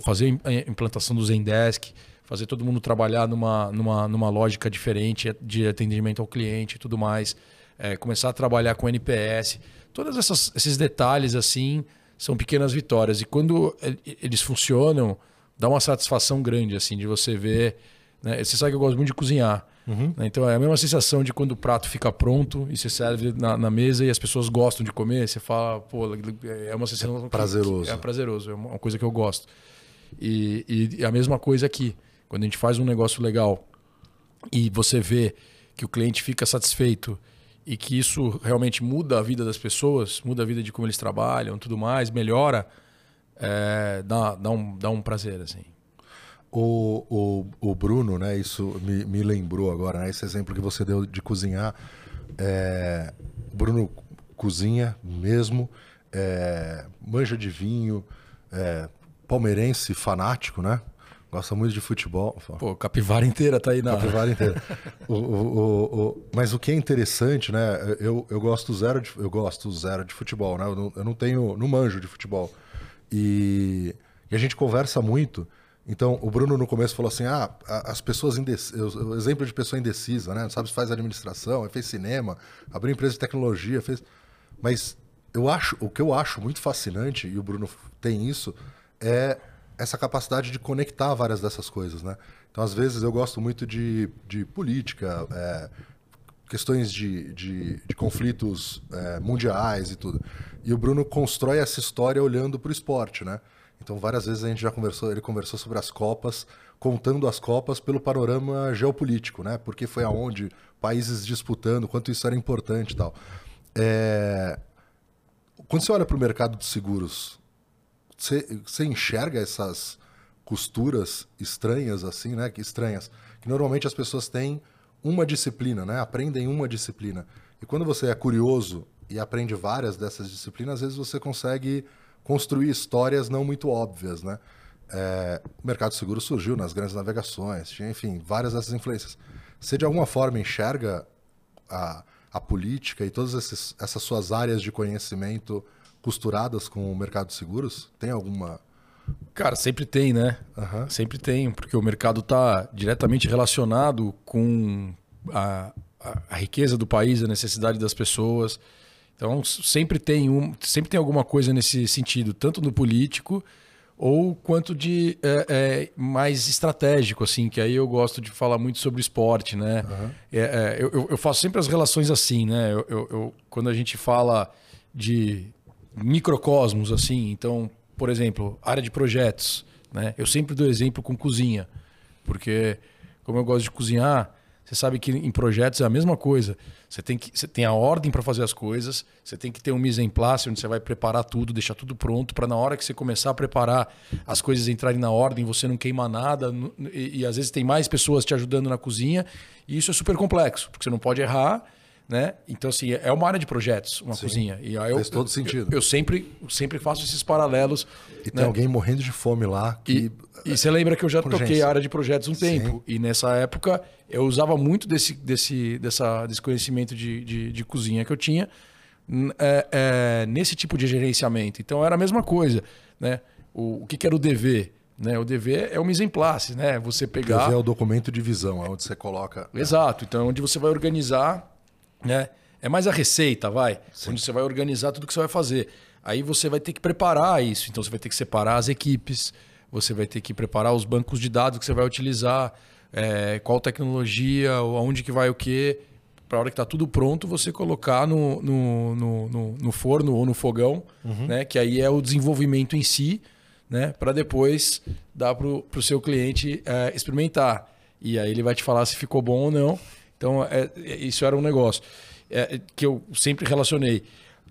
fazer a implantação do Zendesk, fazer todo mundo trabalhar numa, numa, numa lógica diferente de atendimento ao cliente e tudo mais. É, começar a trabalhar com NPS. Todos esses detalhes assim são pequenas vitórias. E quando eles funcionam, dá uma satisfação grande assim de você ver. Né? Você sabe que eu gosto muito de cozinhar. Uhum. Né? Então é a mesma sensação de quando o prato fica pronto e você serve na, na, mesa e as pessoas gostam de comer. Você fala, pô, é uma sensação. É prazeroso. é prazeroso, é uma coisa que eu gosto. E, e a mesma coisa aqui. Quando a gente faz um negócio legal e você vê que o cliente fica satisfeito e que isso realmente muda a vida das pessoas, muda a vida de como eles trabalham, tudo mais, melhora, é, dá, dá, um, dá um prazer, assim. O, o, o Bruno, né, isso me, me lembrou agora, né, esse exemplo que você deu de cozinhar. É, Bruno cozinha mesmo, é, manja de vinho, é, palmeirense fanático, né? Gosta muito de futebol. Pô, capivara inteira tá aí na. Capivara inteira. *laughs* o, o, o, mas o que é interessante, né? Eu, eu gosto zero de, eu gosto zero de futebol, né? Eu não, eu não tenho, não manjo de futebol. E, e, a gente conversa muito. Então, o Bruno no começo falou assim: ah, as pessoas indecisas. O exemplo de pessoa indecisa, né? Não sabe se faz administração, fez cinema, abriu empresa de tecnologia, fez. Mas eu acho, o que eu acho muito fascinante, e o Bruno tem isso, é essa capacidade de conectar várias dessas coisas, né? Então, às vezes, eu gosto muito de, de política, é, questões de, de, de conflitos é, mundiais e tudo. E o Bruno constrói essa história olhando para o esporte, né? Então, várias vezes a gente já conversou, ele conversou sobre as Copas, contando as Copas pelo panorama geopolítico, né? Porque foi aonde países disputando, quanto isso era importante e tal. É... Quando você olha para o mercado de seguros, você, enxerga essas costuras estranhas assim, né? Que estranhas, que normalmente as pessoas têm uma disciplina, né? Aprendem uma disciplina. E quando você é curioso e aprende várias dessas disciplinas, às vezes você consegue construir histórias não muito óbvias, né? É, o mercado seguro surgiu nas grandes navegações, tinha, enfim, várias dessas influências. Você de alguma forma enxerga a, a política e todas essas suas áreas de conhecimento costuradas com o mercado de seguros? Tem alguma Cara, sempre tem, né? Uhum. Sempre tem, porque o mercado está diretamente relacionado com a, a, a, riqueza do país, a necessidade das pessoas. Então, sempre tem, um, sempre tem alguma coisa nesse sentido, tanto no político ou quanto de é, é, mais estratégico, assim, que aí eu gosto de falar muito sobre esporte, né? Uhum. É, eu, eu, faço sempre as relações assim, né? Eu, eu, quando a gente fala de microcosmos, assim, então por exemplo, área de projetos. Né? Eu sempre dou exemplo com cozinha, porque como eu gosto de cozinhar, você sabe que em projetos é a mesma coisa. Você tem, que, você tem a ordem para fazer as coisas, você tem que ter um mise en place onde você vai preparar tudo, deixar tudo pronto para na hora que você começar a preparar as coisas entrarem na ordem, você não queimar nada. E, e às vezes tem mais pessoas te ajudando na cozinha, e isso é super complexo, porque você não pode errar né? Então, assim, é uma área de projetos, uma Sim, cozinha. E aí eu, faz todo sentido. Eu, eu, sempre, sempre faço esses paralelos. E tem né? alguém morrendo de fome lá. Que... E, e você lembra que eu já toquei a área de projetos um Sim. tempo. E nessa época eu usava muito desse, desse, dessa, desse conhecimento de, de, de cozinha que eu tinha é, é, nesse tipo de gerenciamento. Então era a mesma coisa. Né? O, o que, que era o dever? Né? O dever é o mise en place, né? Você pegar. O dever é o documento de visão, é onde você coloca. Exato. Então, é onde você vai organizar né? É mais a receita, vai. Sim. Onde você vai organizar tudo que você vai fazer. Aí você vai ter que preparar isso. Então você vai ter que separar as equipes, você vai ter que preparar os bancos de dados que você vai utilizar, é, qual tecnologia, aonde que vai o quê. Para a hora que está tudo pronto, você colocar no, no, no, no, forno ou no fogão, uhum. né? que aí é o desenvolvimento em si, né? para depois dar para o seu cliente é, experimentar. E aí ele vai te falar se ficou bom ou não. Então, é, isso era um negócio é, que eu sempre relacionei.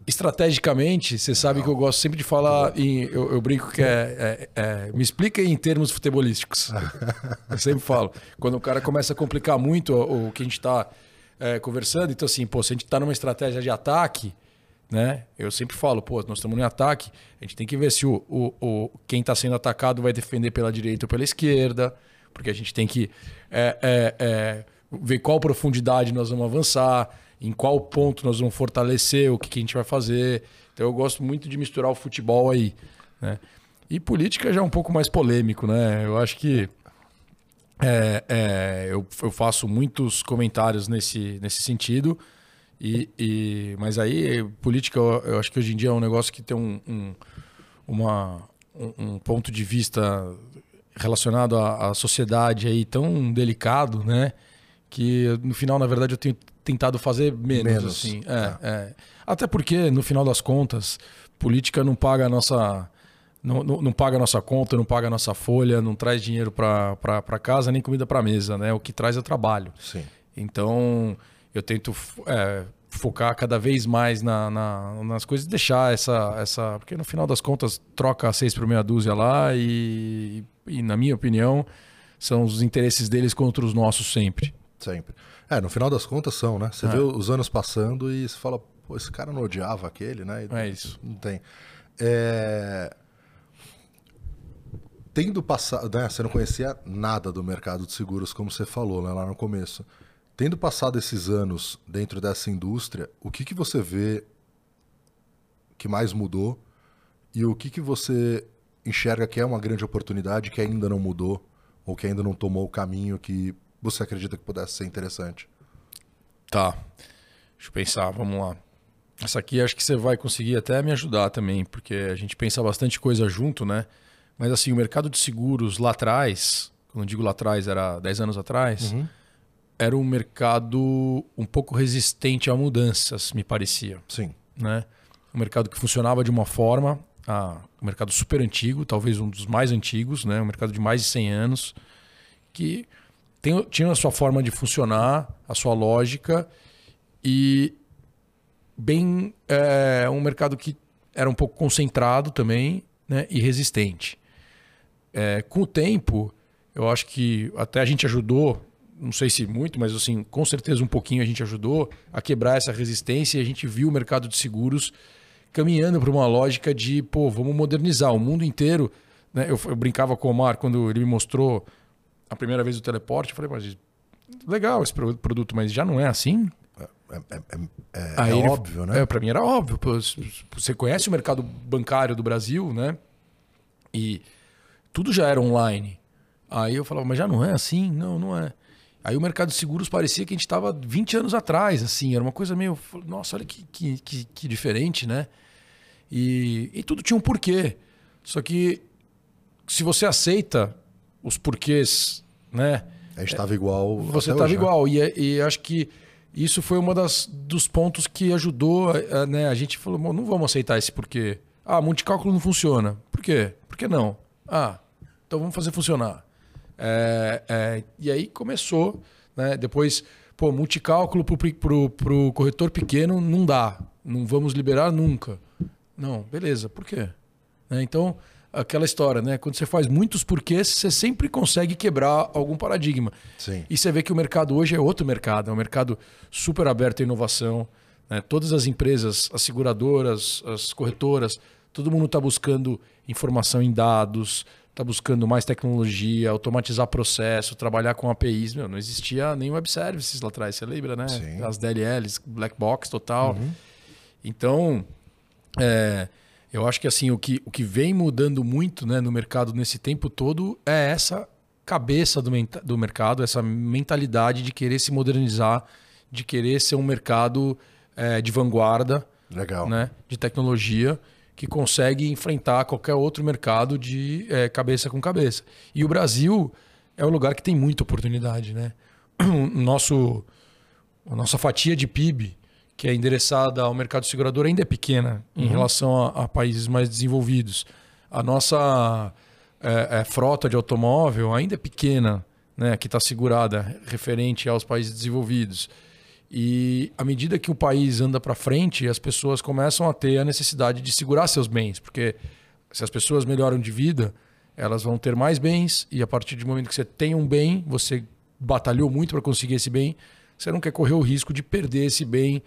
Estrategicamente, você sabe que eu gosto sempre de falar em. Eu, eu brinco que é, é, é, Me explica em termos futebolísticos. *laughs* eu sempre falo. Quando o cara começa a complicar muito o, o que a gente está é, conversando, então, assim, pô, se a gente está numa estratégia de ataque, né? Eu sempre falo, pô, nós estamos em ataque, a gente tem que ver se o, o, o quem está sendo atacado vai defender pela direita ou pela esquerda, porque a gente tem que é, é, é, ver qual profundidade nós vamos avançar, em qual ponto nós vamos fortalecer, o que, que a gente vai fazer. Então eu gosto muito de misturar o futebol aí. Né? E política já é um pouco mais polêmico, né? Eu acho que é, é, eu, eu, faço muitos comentários nesse, nesse sentido. E, e mas aí, política, eu, acho que hoje em dia é um negócio que tem um, um, uma, um, um ponto de vista relacionado à, à sociedade aí tão delicado, né? Que no final, na verdade, eu tenho tentado fazer menos, menos. assim. É, é. É. Até porque, no final das contas, política não paga a nossa. Não, não, não paga nossa conta, não paga a nossa folha, não traz dinheiro para casa nem comida para mesa, né? O que traz é trabalho. Sim. Então, eu tento é, focar cada vez mais na, na, nas coisas e deixar essa, essa. Porque no final das contas, troca seis por meia dúzia lá e, e, na minha opinião, são os interesses deles contra os nossos sempre. Sempre. É, no final das contas são, né? Você é. vê os anos passando e você fala, pô, esse cara não odiava aquele, né? E é isso. Não tem. É... Tendo passado, né? Você não conhecia nada do mercado de seguros, como você falou né, lá no começo. Tendo passado esses anos dentro dessa indústria, o que, que você vê que mais mudou e o que, que você enxerga que é uma grande oportunidade que ainda não mudou ou que ainda não tomou o caminho que você acredita que pudesse ser interessante? Tá. Deixa eu pensar, vamos lá. Essa aqui acho que você vai conseguir até me ajudar também, porque a gente pensa bastante coisa junto, né? Mas assim, o mercado de seguros lá atrás, quando eu digo lá atrás, era 10 anos atrás, uhum. era um mercado um pouco resistente a mudanças, me parecia. Sim. Né? Um mercado que funcionava de uma forma, ah, um mercado super antigo, talvez um dos mais antigos, né? um mercado de mais de 100 anos, que tem, tinha a sua forma de funcionar, a sua lógica, e bem é, um mercado que era um pouco concentrado também né? e resistente. É, com o tempo, eu acho que até a gente ajudou, não sei se muito, mas assim, com certeza um pouquinho a gente ajudou a quebrar essa resistência e a gente viu o mercado de seguros caminhando para uma lógica de, pô, vamos modernizar o mundo inteiro. Né? Eu, eu, brincava com o Omar quando ele me mostrou a primeira vez o teleporte, eu falei, mas legal esse produto, mas já não é assim? É, é, é, é ele, óbvio, né? É, para mim era óbvio. Você conhece o mercado bancário do Brasil, né? E tudo já era online. Aí eu falava, mas já não é assim? Não, não é. Aí o mercado de seguros parecia que a gente estava 20 anos atrás, assim, era uma coisa meio. Nossa, olha que, que, que, que diferente, né? E, e, tudo tinha um porquê. Só que se você aceita os porquês, né? A gente estava igual. Você estava né? igual. E, e acho que isso foi um dos pontos que ajudou, né? A gente falou, não vamos aceitar esse porquê. Ah, multicálculo não funciona. Por quê? Por que não? Ah, então vamos fazer funcionar. É, é, e aí começou, né? Depois, pô, multicálculo para o corretor pequeno não dá. Não vamos liberar nunca. Não, beleza, por quê? Né? Então, aquela história, né? Quando você faz muitos porquês, você sempre consegue quebrar algum paradigma. Sim. E você vê que o mercado hoje é outro mercado, é um mercado super aberto à inovação. Né? Todas as empresas, as seguradoras, as corretoras, todo mundo está buscando informação em dados, está buscando mais tecnologia, automatizar processo, trabalhar com APIs. Meu, não existia nem web services lá atrás, você lembra, né? Sim. As DLLs, black box total. Uhum. Então, é, eu acho que assim o que, o que vem mudando muito né, no mercado nesse tempo todo é essa cabeça do, do mercado, essa mentalidade de querer se modernizar, de querer ser um mercado é, de vanguarda, Legal. Né, de tecnologia que consegue enfrentar qualquer outro mercado de é, cabeça com cabeça. E o Brasil é um lugar que tem muita oportunidade, né? *clears throat* O nosso, a nossa fatia de PIB, que é endereçada ao mercado segurador, ainda é pequena uhum. em relação a, a, países mais desenvolvidos. A nossa é, é, frota de automóvel ainda é pequena, né? Que está segurada referente aos países desenvolvidos. E à medida que o país anda para frente, as pessoas começam a ter a necessidade de segurar seus bens, porque se as pessoas melhoram de vida, elas vão ter mais bens e a partir do momento que você tem um bem, você batalhou muito para conseguir esse bem, você não quer correr o risco de perder esse bem,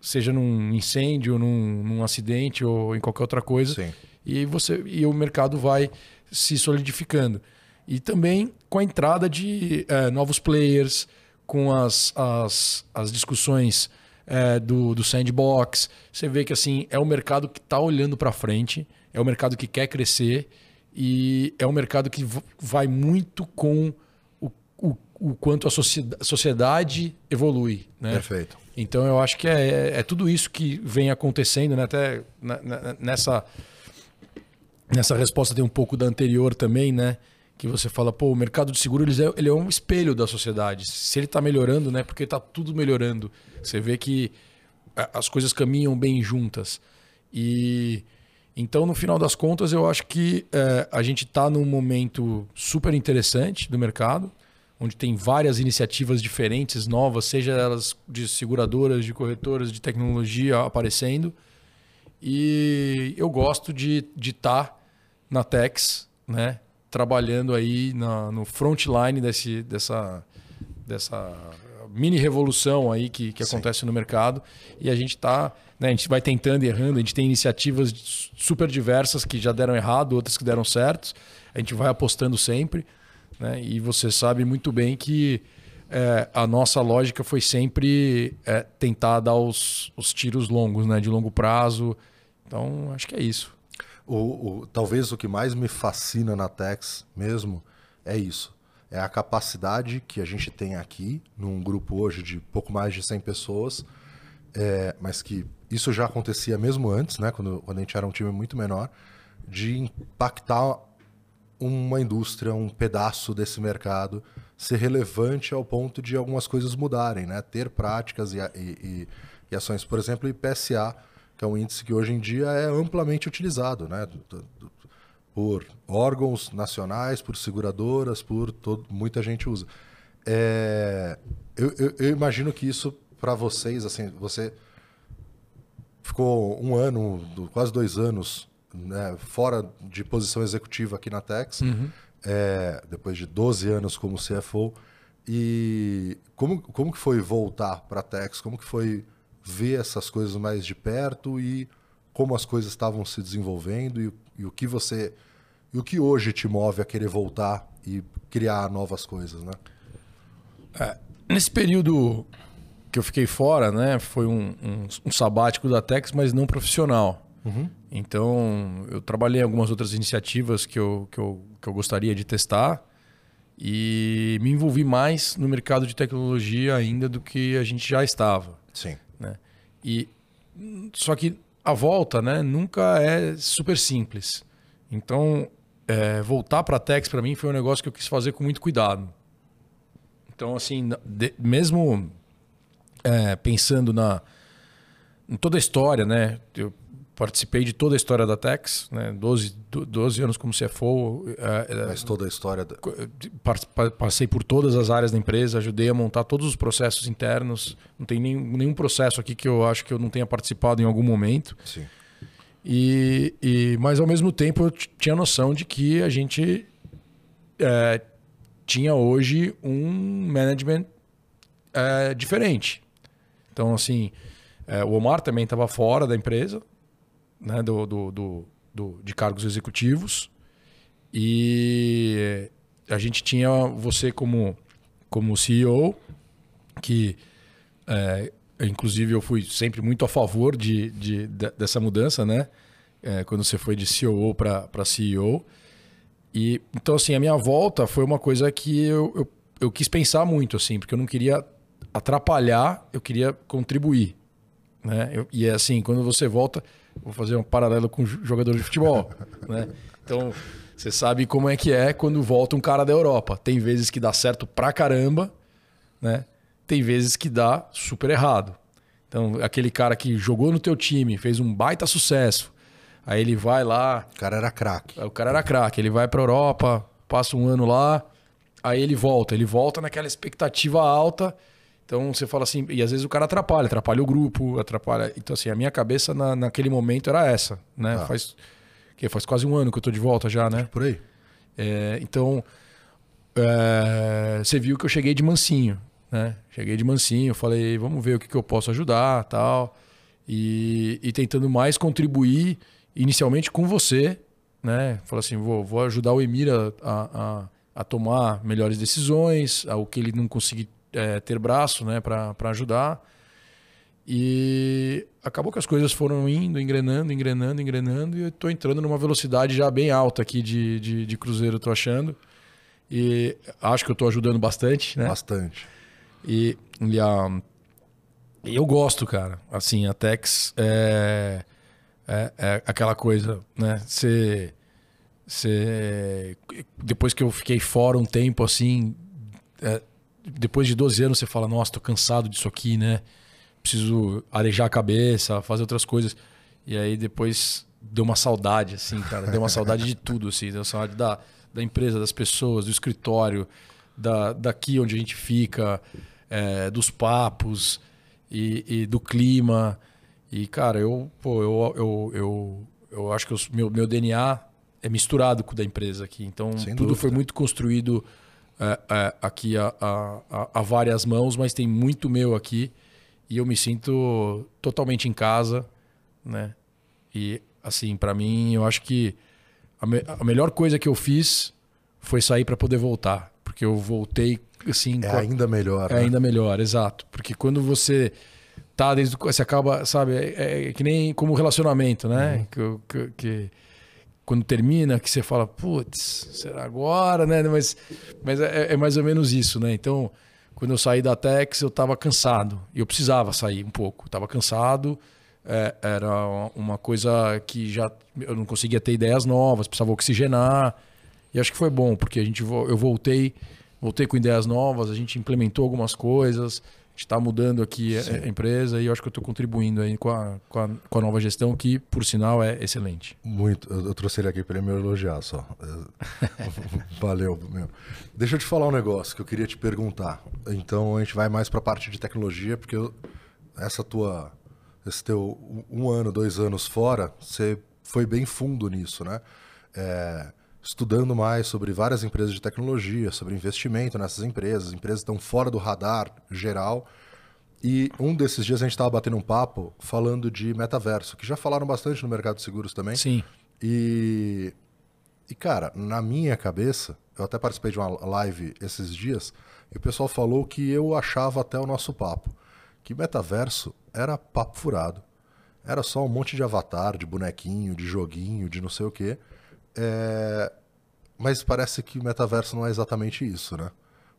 seja num incêndio, num, num acidente ou em qualquer outra coisa. Sim. E você e o mercado vai se solidificando. E também com a entrada de é, novos players, com as, as, as discussões é, do, do sandbox. Você vê que assim é um mercado que está olhando para frente, é um mercado que quer crescer e é um mercado que vai muito com o, o, o quanto a sociedade evolui. Né? Perfeito. Então eu acho que é, é, é tudo isso que vem acontecendo, né? até nessa, nessa resposta tem um pouco da anterior também, né? que você fala, pô, o mercado de seguro ele é, ele é um espelho da sociedade. Se ele está melhorando, né? Porque está tudo melhorando. Você vê que as coisas caminham bem juntas. E então, no final das contas, eu acho que é, a gente está num momento super interessante do mercado, onde tem várias iniciativas diferentes, novas, seja elas de seguradoras, de corretoras, de tecnologia aparecendo. E eu gosto de estar tá na Tex, né? trabalhando aí na, no frontline desse, dessa, dessa mini revolução aí que, que acontece no mercado. E a gente está. Né, a gente vai tentando e errando, a gente tem iniciativas super diversas que já deram errado, outras que deram certo. A gente vai apostando sempre. Né, e você sabe muito bem que é, a nossa lógica foi sempre é, tentar dar os, os tiros longos, né, de longo prazo. Então, acho que é isso. O, o, talvez o que mais me fascina na Tex mesmo é isso. É a capacidade que a gente tem aqui, num grupo hoje de pouco mais de 100 pessoas, é, mas que isso já acontecia mesmo antes, né, quando, quando a gente era um time muito menor, de impactar uma indústria, um pedaço desse mercado ser relevante ao ponto de algumas coisas mudarem, né? Ter práticas e, e, e ações, por exemplo, o IPSA, que é um índice que hoje em dia é amplamente utilizado, né? Por órgãos nacionais, por seguradoras, por todo, muita gente usa. É, eu, eu, eu imagino que isso para vocês, assim, você ficou um ano, quase dois anos né, fora de posição executiva aqui na Tex, uhum. é, depois de 12 anos como CFO. E como, como que foi voltar para a Tex? Como que foi ver essas coisas mais de perto e como as coisas estavam se desenvolvendo e, e o que você e o que hoje te move a querer voltar e criar novas coisas, né? É, nesse período que eu fiquei fora, né, foi um, um, um sabático da Tex, mas não profissional. Uhum. Então, eu trabalhei em algumas outras iniciativas que eu, que, eu, que eu gostaria de testar e me envolvi mais no mercado de tecnologia ainda do que a gente já estava. Sim. Né? E, só que a volta né, nunca é super simples. Então, é, voltar para a Tex para mim foi um negócio que eu quis fazer com muito cuidado. Então, assim, de, mesmo é, pensando na em toda a história, né? Eu participei de toda a história da Tex, né? 12, 12 anos como CFO. É, é, Mas toda a história. Da... Passei por todas as áreas da empresa, ajudei a montar todos os processos internos. Não tem nenhum, nenhum processo aqui que eu acho que eu não tenha participado em algum momento. Sim. E, e, mas ao mesmo tempo eu tinha noção de que a gente é, tinha hoje um management é, diferente. Então, assim, é, o Omar também estava fora da empresa, né, do, do, do, do, de cargos executivos. E a gente tinha você como, como CEO, que é, inclusive eu fui sempre muito a favor de, de, de dessa mudança, né? É, quando você foi de CEO para CEO. E então assim, a minha volta foi uma coisa que eu, eu, eu quis pensar muito, assim, porque eu não queria atrapalhar, eu queria contribuir. Né? Eu, e é assim, quando você volta, vou fazer um paralelo com jogador de futebol. *laughs* né? Então, você sabe como é que é quando volta um cara da Europa. Tem vezes que dá certo pra caramba, né? Tem vezes que dá super errado. Então, aquele cara que jogou no teu time, fez um baita sucesso, aí ele vai lá... O cara era craque. O cara era craque. Ele vai pra Europa, passa um ano lá, aí ele volta. Ele volta naquela expectativa alta então você fala assim, e às vezes o cara atrapalha, atrapalha o grupo, atrapalha. Então, assim, a minha cabeça na, naquele momento era essa, né? Ah. Faz, que faz quase um ano que eu tô de volta já, né? Por aí. É, então, é, você viu que eu cheguei de mansinho, né? Cheguei de mansinho, falei, vamos ver o que, que eu posso ajudar tal. E, e tentando mais contribuir inicialmente com você, né? Falei assim, vou, vou ajudar o Emir a, a, a tomar melhores decisões, ao que ele não conseguir é, ter braço né, para ajudar. E acabou que as coisas foram indo, engrenando, engrenando, engrenando, e eu estou entrando numa velocidade já bem alta aqui de, de, de cruzeiro, estou achando. E acho que eu estou ajudando bastante, né? Bastante. E, e a, eu gosto, cara. Assim, a Tex é, é, é aquela coisa, né? Você, você, depois que eu fiquei fora um tempo, assim, é, depois de 12 anos você fala, nossa, tô cansado disso aqui, né? Preciso arejar a cabeça, fazer outras coisas. E aí depois deu uma saudade, assim, cara. Deu uma saudade de tudo, assim. Deu saudade da, da empresa, das pessoas, do escritório, da, daqui onde a gente fica, é, dos papos e, e, do clima. E, cara, eu, pô, eu, eu, eu, eu acho que o meu, meu DNA é misturado com o da empresa aqui. Então, Sem tudo dúvida. foi muito construído aqui a, a, a, várias mãos, mas tem muito meu aqui e eu me sinto totalmente em casa, né? E assim, para mim, eu acho que a, me, a, melhor coisa que eu fiz foi sair para poder voltar, porque eu voltei assim. É ainda melhor. É né? ainda melhor, exato, porque quando você tá desde você acaba, sabe, é, é que nem como relacionamento, né? Uhum. que, que, que quando termina, que você fala, putz, será agora, né? Mas, mas é, é, mais ou menos isso, né? Então, quando eu saí da Tex, eu estava cansado. E eu precisava sair um pouco. Estava cansado. É, era uma coisa que já eu não conseguia ter ideias novas, precisava oxigenar. E acho que foi bom, porque a gente, eu voltei, voltei com ideias novas, a gente implementou algumas coisas, está mudando aqui a, a, empresa e eu acho que eu estou contribuindo aí com a, com, a, com a nova gestão, que, por sinal, é excelente. Muito. Eu, eu trouxe ele aqui para ele me elogiar só. *laughs* Valeu, meu. Deixa eu te falar um negócio que eu queria te perguntar. Então a gente vai mais para a parte de tecnologia, porque eu, essa tua. Esse teu um ano, dois anos fora, você foi bem fundo nisso, né? É, estudando mais sobre várias empresas de tecnologia, sobre investimento nessas empresas, empresas estão fora do radar geral. E um desses dias a gente estava batendo um papo falando de metaverso, que já falaram bastante no mercado de seguros também. Sim. E, e cara, na minha cabeça, eu até participei de uma live esses dias, e o pessoal falou que eu achava até o nosso papo, que metaverso era papo furado. Era só um monte de avatar, de bonequinho, de joguinho, de não sei o quê. É... Mas parece que o metaverso não é exatamente isso, né?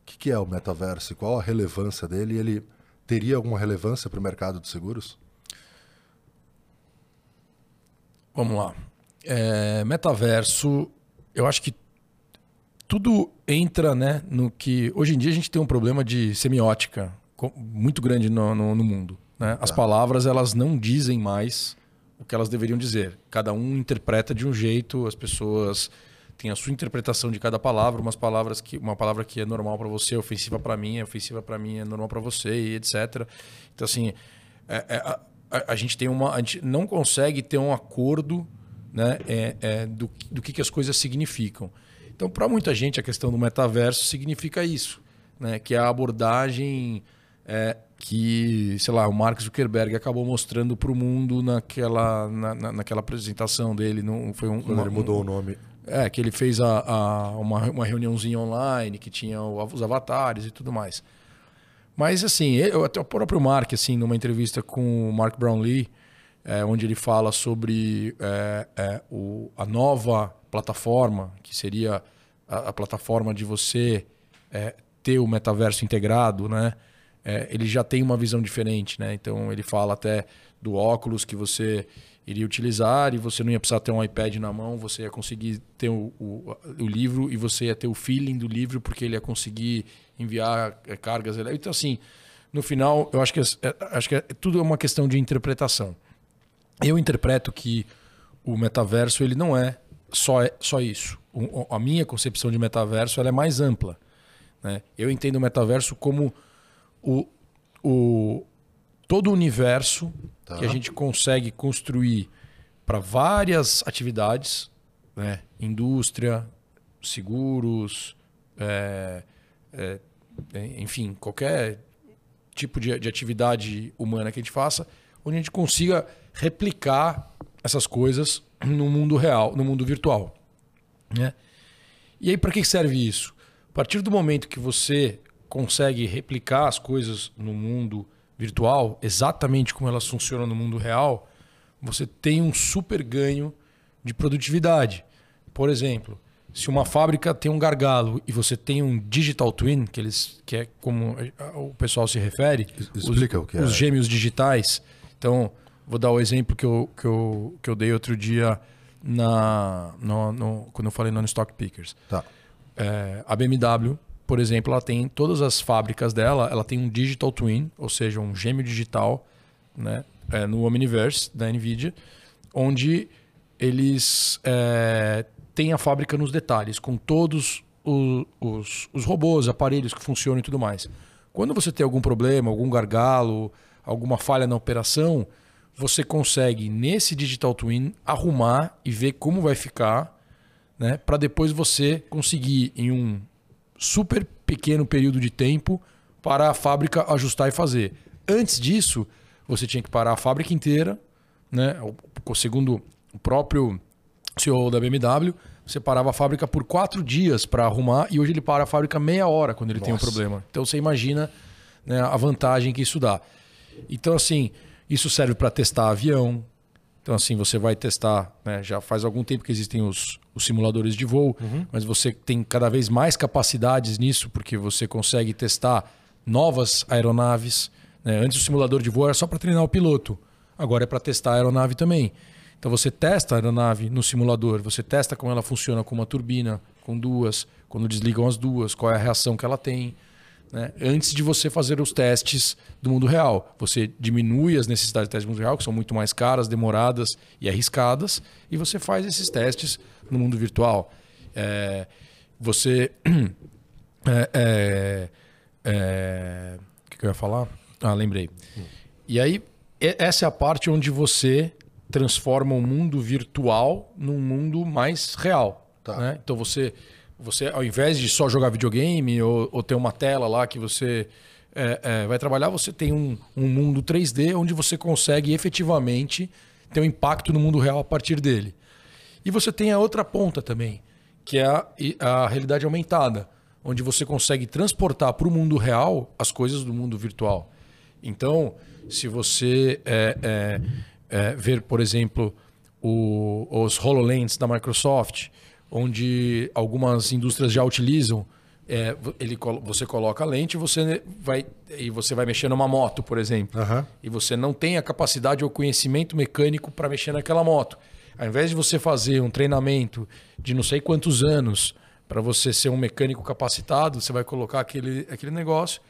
O que é o metaverso e qual a relevância dele? Ele teria alguma relevância para o mercado de seguros? Vamos lá. É, metaverso, eu acho que tudo entra né, no que. Hoje em dia a gente tem um problema de semiótica muito grande no, no, no mundo. Né? As tá. palavras elas não dizem mais o que elas deveriam dizer. Cada um interpreta de um jeito, as pessoas têm a sua interpretação de cada palavra, umas palavras que uma palavra que é normal para você, é ofensiva para mim, é ofensiva para mim, é normal para você e etc. Então assim, é, é, a, a, gente tem uma, a gente não consegue ter um acordo, né, é, é do, do que, que as coisas significam. Então, para muita gente, a questão do metaverso significa isso, né, que é a abordagem é, que, sei lá, o Mark Zuckerberg acabou mostrando para o mundo naquela, na, naquela apresentação dele. Não, foi um, Quando uma, ele mudou um, o nome. É, que ele fez a, a, uma, uma reuniãozinha online, que tinha os avatares e tudo mais. Mas, assim, eu, até o próprio Mark, assim, numa entrevista com o Mark Brownlee, é, onde ele fala sobre é, é, o, a nova plataforma, que seria a, a plataforma de você é, ter o metaverso integrado, né? É, ele já tem uma visão diferente, né? Então ele fala até do óculos que você iria utilizar e você não ia precisar ter um iPad na mão, você ia conseguir ter o, o, o livro e você ia ter o feeling do livro porque ele ia conseguir enviar é, cargas. Então assim, no final eu acho que é, é, acho que é, tudo é uma questão de interpretação. Eu interpreto que o metaverso ele não é só só isso. O, a minha concepção de metaverso ela é mais ampla. Né? Eu entendo o metaverso como o, o, todo o universo tá. que a gente consegue construir para várias atividades, né? indústria, seguros, é, é, enfim, qualquer tipo de, de atividade humana que a gente faça, onde a gente consiga replicar essas coisas no mundo real, no mundo virtual. Né? E aí, para que serve isso? A partir do momento que você consegue replicar as coisas no mundo virtual, exatamente como elas funcionam no mundo real, você tem um super ganho de produtividade. Por exemplo, se uma fábrica tem um gargalo e você tem um digital twin, que eles que é como o pessoal se refere, Explica os, o que é. os gêmeos digitais. Então, vou dar o exemplo que eu, que eu, que eu dei outro dia na no, no, quando eu falei no Stock Pickers. Tá. É, a BMW por exemplo, ela tem todas as fábricas dela, ela tem um digital twin, ou seja, um gêmeo digital, né, é, no Omniverse da Nvidia, onde eles é, têm a fábrica nos detalhes, com todos os, os, os robôs, aparelhos que funcionam e tudo mais. Quando você tem algum problema, algum gargalo, alguma falha na operação, você consegue nesse digital twin arrumar e ver como vai ficar, né, para depois você conseguir em um super pequeno período de tempo para a fábrica ajustar e fazer. Antes disso, você tinha que parar a fábrica inteira, né? Segundo o próprio CEO da BMW, você parava a fábrica por quatro dias para arrumar e hoje ele para a fábrica meia hora quando ele Nossa. tem um problema. Então você imagina né, a vantagem que isso dá. Então, assim, isso serve para testar avião, então, assim, você vai testar, né? já faz algum tempo que existem os, os simuladores de voo, uhum. mas você tem cada vez mais capacidades nisso, porque você consegue testar novas aeronaves. Né? Antes o simulador de voo era só para treinar o piloto, agora é para testar a aeronave também. Então você testa a aeronave no simulador, você testa como ela funciona com uma turbina, com duas, quando desligam as duas, qual é a reação que ela tem. Né? Antes de você fazer os testes do mundo real. Você diminui as necessidades de testes do mundo real, que são muito mais caras, demoradas e arriscadas, e você faz esses testes no mundo virtual. É, você. *clears throat* É, é, é, o que, que eu ia falar? Ah, lembrei. E aí, essa é a parte onde você transforma o mundo virtual num mundo mais real. Tá. Né? Então você, você, ao invés de só jogar videogame ou, ou ter uma tela lá que você é, é, vai trabalhar, você tem um, um mundo 3D onde você consegue efetivamente ter um impacto no mundo real a partir dele. E você tem a outra ponta também, que é a, a realidade aumentada, onde você consegue transportar para o mundo real as coisas do mundo virtual. Então, se você é, é é, ver, por exemplo, o, os HoloLens da Microsoft, onde algumas indústrias já utilizam. É, ele, você coloca a lente você vai, e você vai mexer numa moto, por exemplo. Uhum. E você não tem a capacidade ou conhecimento mecânico para mexer naquela moto. Ao invés de você fazer um treinamento de não sei quantos anos para você ser um mecânico capacitado, você vai colocar aquele, aquele negócio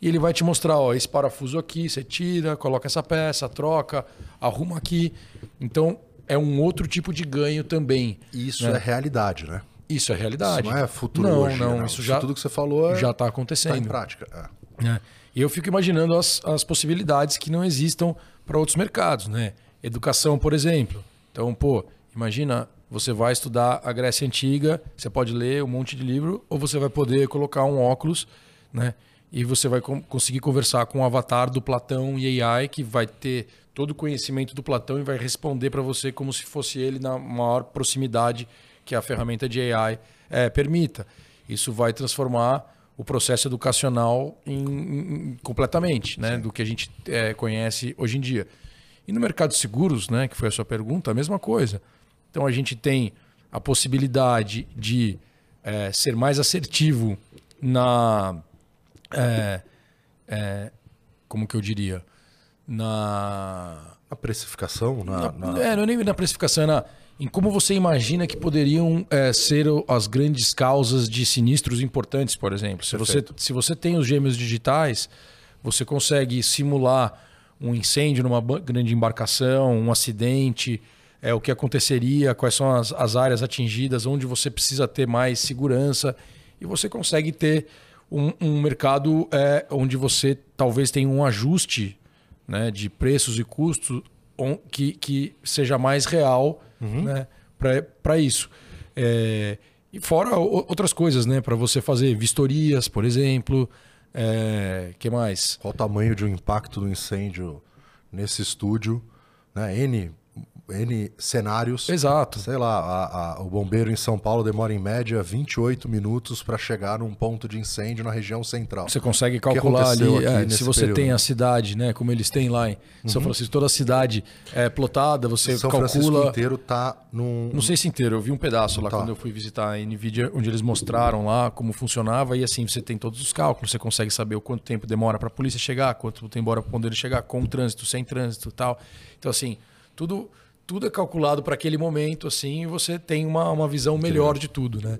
e ele vai te mostrar, ó, esse parafuso aqui, você tira, coloca essa peça, troca, arruma aqui. Então é um outro tipo de ganho também. Isso né? é realidade, né? Isso é realidade. Isso não é futurologia. Não, não, não. Isso já tudo que você falou é... já está acontecendo. Tá em prática. É. É. E eu fico imaginando as, as possibilidades que não existam para outros mercados, né? Educação, por exemplo. Então, pô, imagina você vai estudar a Grécia Antiga, você pode ler um monte de livro, ou você vai poder colocar um óculos, né? e você vai conseguir conversar com o avatar do Platão e AI, que vai ter todo o conhecimento do Platão e vai responder para você como se fosse ele na maior proximidade que a ferramenta de AI é, permita. Isso vai transformar o processo educacional em, em, completamente, né, do que a gente é, conhece hoje em dia. E no mercado de seguros, né, que foi a sua pergunta, a mesma coisa. Então a gente tem a possibilidade de é, ser mais assertivo na é, é, como que eu diria? Na. Na precificação? Na, na, na... É, não é nem na precificação, é na, em como você imagina que poderiam é, ser as grandes causas de sinistros importantes, por exemplo. Se você, se você tem os gêmeos digitais, você consegue simular um incêndio numa grande embarcação, um acidente, é, o que aconteceria, quais são as, as áreas atingidas, onde você precisa ter mais segurança, e você consegue ter um, um mercado é, onde você talvez tenha um ajuste né, de preços e custos on, que, que seja mais real uhum. né, para isso. É, e fora outras coisas, né? Para você fazer vistorias, por exemplo. É, que mais? Qual o tamanho de um impacto do incêndio nesse estúdio? Né? N N cenários. Exato. Sei lá, a, a, o bombeiro em São Paulo demora em média 28 minutos para chegar num ponto de incêndio na região central. Você consegue calcular ali, é, se você período? tem a cidade, né, como eles têm lá em uhum. São Francisco, toda a cidade é plotada, você São calcula... São Francisco inteiro tá num... Não sei se inteiro, eu vi um pedaço lá tá. quando eu fui visitar a NVIDIA, onde eles mostraram lá como funcionava e assim, você tem todos os cálculos, você consegue saber o quanto tempo demora para a polícia chegar, quanto tempo demora para poder chegar com trânsito, sem trânsito tal. Então assim, tudo tudo é calculado para aquele momento, assim, e você tem uma, uma visão melhor de tudo, né?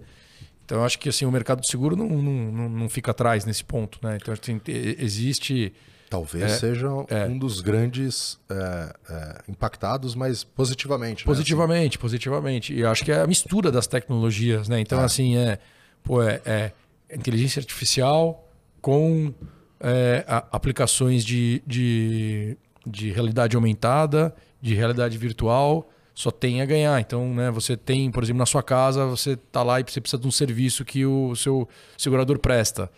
Então, eu acho que assim, o mercado de seguro não, não, não fica atrás nesse ponto, né? Então, assim, existe... Talvez é, seja é. um dos grandes é, é impactados, mas positivamente. Né? Positivamente, né? positivamente. E acho que é a mistura das tecnologias, né? Então, é. assim, é, pô, é, é, inteligência artificial com aplicações de, de, de realidade aumentada de realidade virtual só tem a ganhar. Então, né, você tem, por exemplo, na sua casa, você está lá e você precisa de um serviço que o seu segurador presta.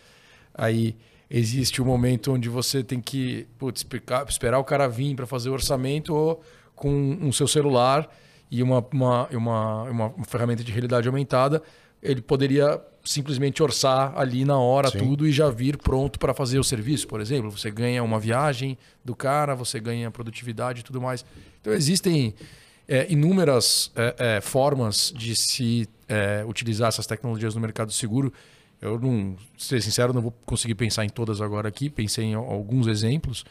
Aí existe um momento onde você tem que putz, esperar o cara vir para fazer o orçamento ou com um seu celular e uma, uma, uma, uma ferramenta de realidade aumentada, ele poderia simplesmente orçar ali na hora Sim. tudo e já vir pronto para fazer o serviço, por exemplo. Você ganha uma viagem do cara, você ganha produtividade e tudo mais. Então existem é, inúmeras é, é, formas de se é, utilizar essas tecnologias no mercado seguro. Eu não, ser sincero, não vou conseguir pensar em todas agora aqui. Pensei em alguns exemplos,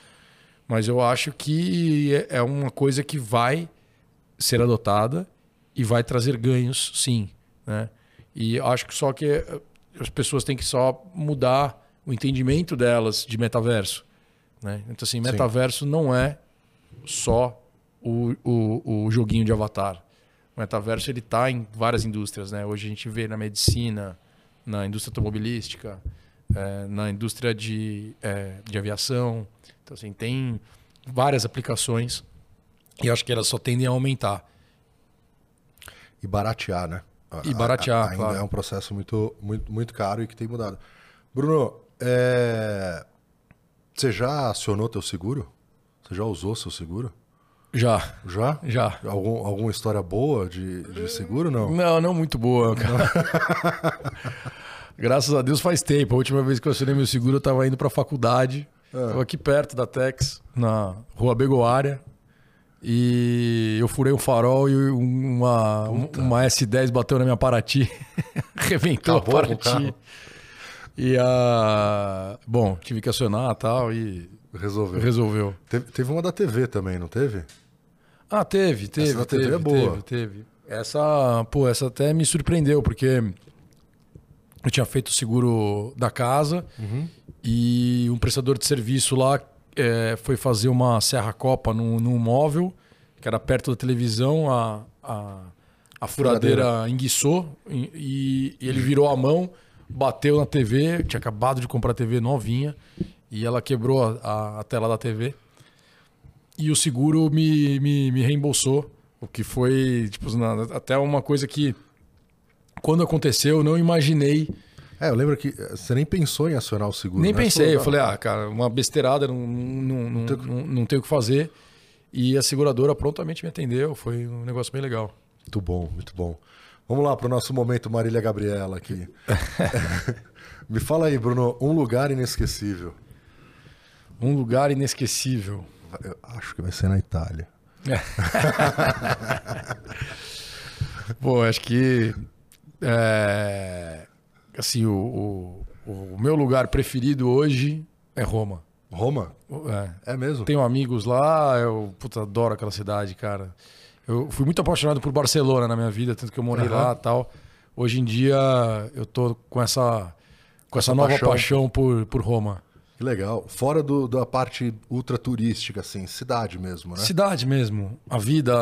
mas eu acho que é, é uma coisa que vai ser adotada e vai trazer ganhos, sim. Né? E acho que só que eh, as pessoas têm que só mudar o entendimento delas de metaverso. Né? Então, assim, metaverso sim. não é só o, o, o joguinho de avatar. O metaverso ele está em várias indústrias. Né? Hoje a gente vê na medicina, na indústria automobilística, é, na indústria de, é, de aviação. Então, assim, tem várias aplicações e acho que elas só tendem a aumentar. E baratear, né? E baratear, ainda claro. é um processo muito, muito, muito caro e que tem mudado. Bruno, é... você já acionou teu seguro? Você já usou seu seguro? Já. Já? Já. Algum, alguma história boa de, de seguro, não? Não, não muito boa, cara. *laughs* Graças a Deus faz tempo. A última vez que eu assinei meu seguro, eu estava indo para a faculdade. Estava é. aqui perto da Tex, na rua Begoária. E eu furei um farol e uma, uma S10 bateu na minha Paraty. *laughs* Reventou Acabou a Paraty. E a. Bom, tive que acionar e tal e. Resolveu. Resolveu. Teve, teve, uma da TV também, não teve? Ah, teve, teve. Essa da teve, TV é boa. Teve, teve. Essa, pô, essa até me surpreendeu, porque eu tinha feito o seguro da casa uhum. e um prestador de serviço lá é, foi fazer uma serra-copa num, num móvel, que era perto da televisão, a, a, a furadeira, furadeira enguiçou e, e, ele virou a mão, bateu na TV, tinha acabado de comprar a TV novinha e ela quebrou a, a, a tela da TV. E o seguro me, me, me reembolsou, o que foi tipo, até uma coisa que quando aconteceu, eu não imaginei. É, eu lembro que você nem pensou em acionar o seguro. Nem né? pensei, eu falei, ah, cara, uma besteirada, não, não, não, não, não, não tem o que fazer. E a seguradora prontamente me atendeu, foi um negócio bem legal. Muito bom, muito bom. Vamos lá para o nosso momento Marília Gabriela aqui. *laughs* *laughs* me fala aí, Bruno, um lugar inesquecível. Um lugar inesquecível. Eu acho que vai ser na Itália. *laughs* Pô, acho que é, assim, o, o, o, meu lugar preferido hoje é Roma. Roma? É. É mesmo? Tenho amigos lá, eu puta, adoro aquela cidade, cara. Eu fui muito apaixonado por Barcelona na minha vida, tanto que eu morei uhum. lá e tal. Hoje em dia eu tô com essa, com essa, essa nova paixão, paixão por, por Roma. Que legal. Fora do, da parte ultra turística, assim, cidade mesmo, né? Cidade mesmo. A vida,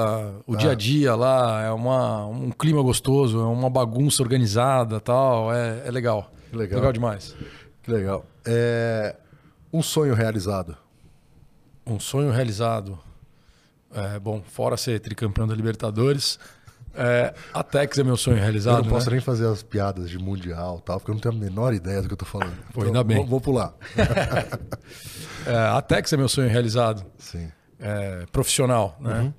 o ah. dia a dia lá, é uma, um clima gostoso, é uma bagunça organizada tal. É, é legal. Que legal. Legal demais. Que legal. É... Um sonho realizado. Um sonho realizado. É, bom, fora ser tricampeão da Libertadores, é, a Tex é meu sonho realizado. Eu não posso né? nem fazer as piadas de mundial tal, porque eu não tenho a menor ideia do que eu tô falando. Pô, então, ainda bem. Vou, vou pular. *laughs* é, a Tex é meu sonho realizado. Sim. É, profissional, né? Uhum.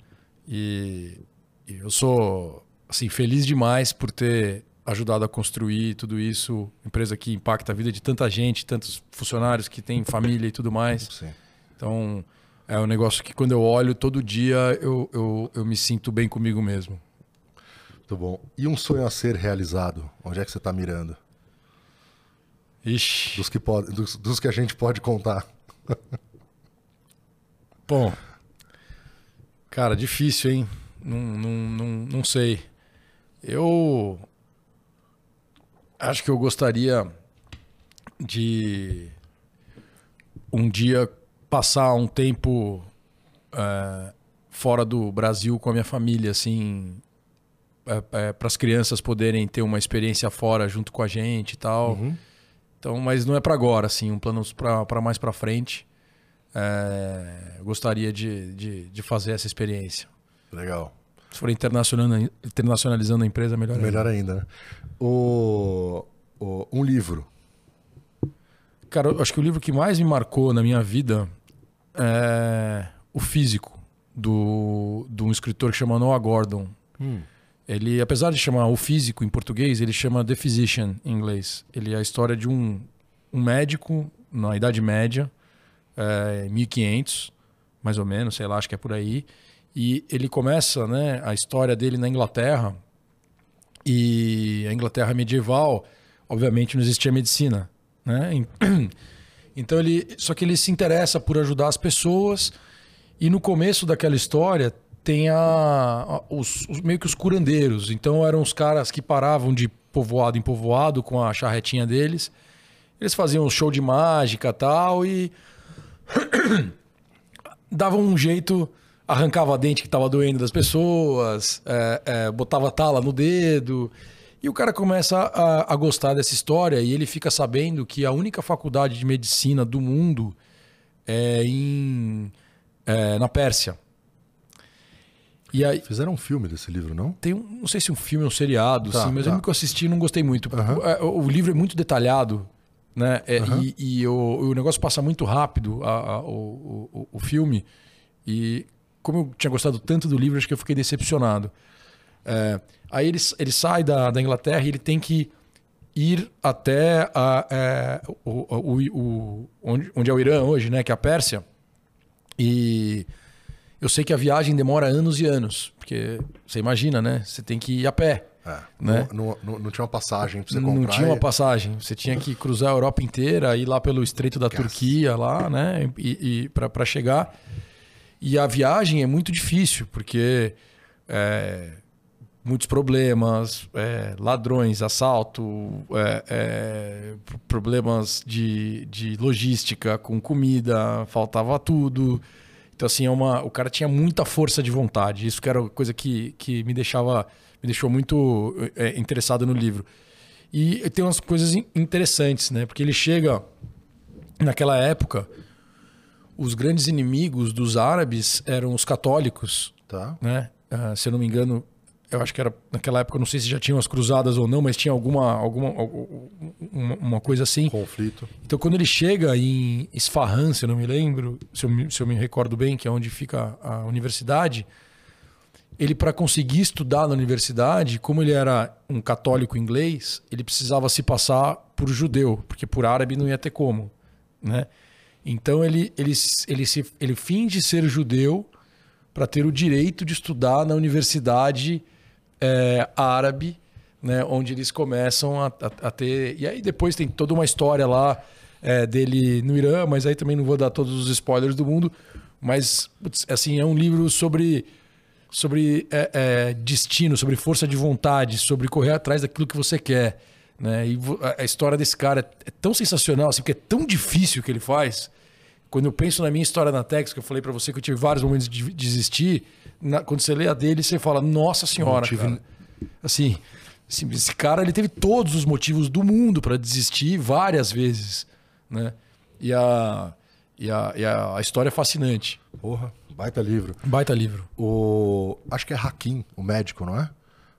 E, e, eu sou assim, feliz demais por ter ajudado a construir tudo isso. Empresa que impacta a vida de tanta gente, tantos funcionários que têm família e tudo mais. Sim. Então, é um negócio que quando eu olho todo dia, eu, eu, eu me sinto bem comigo mesmo. Muito bom. E um sonho a ser realizado? Onde é que você está mirando? Ixi. Dos que, pode, dos, dos que a gente pode contar. *laughs* Bom, cara, difícil, hein? Não, não, não, não sei. Eu acho que eu gostaria de um dia passar um tempo é, fora do Brasil com a minha família, assim, é, é, para as crianças poderem ter uma experiência fora junto com a gente e tal. Uhum. Então, mas não é para agora, assim, um plano para mais para frente. É, gostaria de, de, de, fazer essa experiência. Legal. Se for internacionalizando, internacionalizando a empresa, melhor, melhor ainda. ainda né? o, o, um livro. Cara, eu acho que o livro que mais me marcou na minha vida é O Físico, do, de um escritor que chama Noah Gordon. Hum. Ele, apesar de chamar o físico em português, ele chama The Physician em inglês. Ele é a história de um, um médico na Idade Média, é, 1500, mais ou menos, sei lá, acho que é por aí. E ele começa né, a história dele na Inglaterra. E a Inglaterra medieval, obviamente, não existia medicina. Né? *clears throat* Então ele. Só que ele se interessa por ajudar as pessoas. E no começo daquela história tem a, a os, os, meio que os curandeiros. Então eram os caras que paravam de povoado em povoado com a charretinha deles. Eles faziam um show de mágica tal e *coughs* davam um jeito, arrancava a dente que estava doendo das pessoas, é, é, botava tala no dedo. E o cara começa a, a, gostar dessa história e ele fica sabendo que a única faculdade de medicina do mundo é, em, é na Pérsia. E aí, Fizeram um filme desse livro, não? Tem um, não sei se um filme ou um seriado, tá, sim, mas tá. eu nunca assisti e não gostei muito. Uhum. O, o, livro é muito detalhado, né? É, uhum. E, e o, o, negócio passa muito rápido, a, a, o, o, o, filme. E como eu tinha gostado tanto do livro, acho que eu fiquei decepcionado. É, aí ele, ele sai da, da Inglaterra e ele tem que ir até a, é, o, o, o, onde, onde é o Irã hoje, né? Que é a Pérsia. E eu sei que a viagem demora anos e anos, porque você imagina, né? Você tem que ir a pé. É, né? não, não, não, tinha uma passagem para você comprar. Não tinha uma passagem. Você tinha que cruzar a Europa inteira, ir lá pelo Estreito da Turquia, lá, né? E, e para chegar. E a viagem é muito difícil, porque é, muitos problemas, é, ladrões, assalto, é, é, problemas de, de logística com comida, faltava tudo. Então, assim, é uma, o cara tinha muita força de vontade. Isso que era coisa que, que me deixava me deixou muito é, interessado no livro. E tem umas coisas interessantes, né? Porque ele chega naquela época, os grandes inimigos dos árabes eram os católicos, tá. né? Uh, se eu não me engano, eu acho que era naquela época, não sei se já tinham as cruzadas ou não, mas tinha alguma, alguma uma, uma coisa assim. Conflito. Então, quando ele chega em Isfahan, se eu não me lembro, se eu me, se eu me recordo bem, que é onde fica a universidade, ele para conseguir estudar na universidade, como ele era um católico inglês, ele precisava se passar por judeu, porque por árabe não ia ter como, né? Então ele ele ele se ele finge ser judeu para ter o direito de estudar na universidade é, árabe, né, onde eles começam a, a, a, ter. E aí depois tem toda uma história lá é, dele no Irã, mas aí também não vou dar todos os spoilers do mundo. Mas, assim, é um livro sobre, sobre é, é, destino, sobre força de vontade, sobre correr atrás daquilo que você quer. Né? E a história desse cara é tão sensacional, assim, porque é tão difícil o que ele faz. Quando eu penso na minha história na Tex, que eu falei para você que eu tive vários momentos de desistir, na, quando você lê a dele, você fala, nossa senhora, tive... cara. Assim, assim, esse cara ele teve todos os motivos do mundo para desistir várias vezes, né? E a, e a, e a, história é fascinante. Porra, baita livro. Baita livro. O, acho que é Hakim, o médico, não é?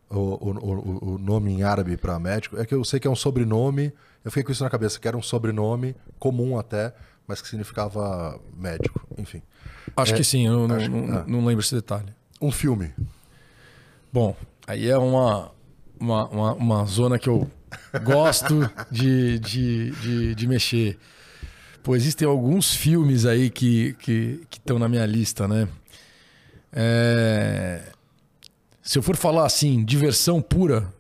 O, o, o, o nome em árabe para médico. É que eu sei que é um sobrenome, eu fiquei com isso na cabeça, que era um sobrenome comum até, mas que significava médico, enfim. Acho é, que sim, eu não, não, não, lembro esse detalhe. Um filme. Bom, aí é uma, uma, uma, uma zona que eu gosto de, de, de, de, mexer. Pô, existem alguns filmes aí que estão que, que na minha lista, né? É... Se eu for falar assim, diversão pura,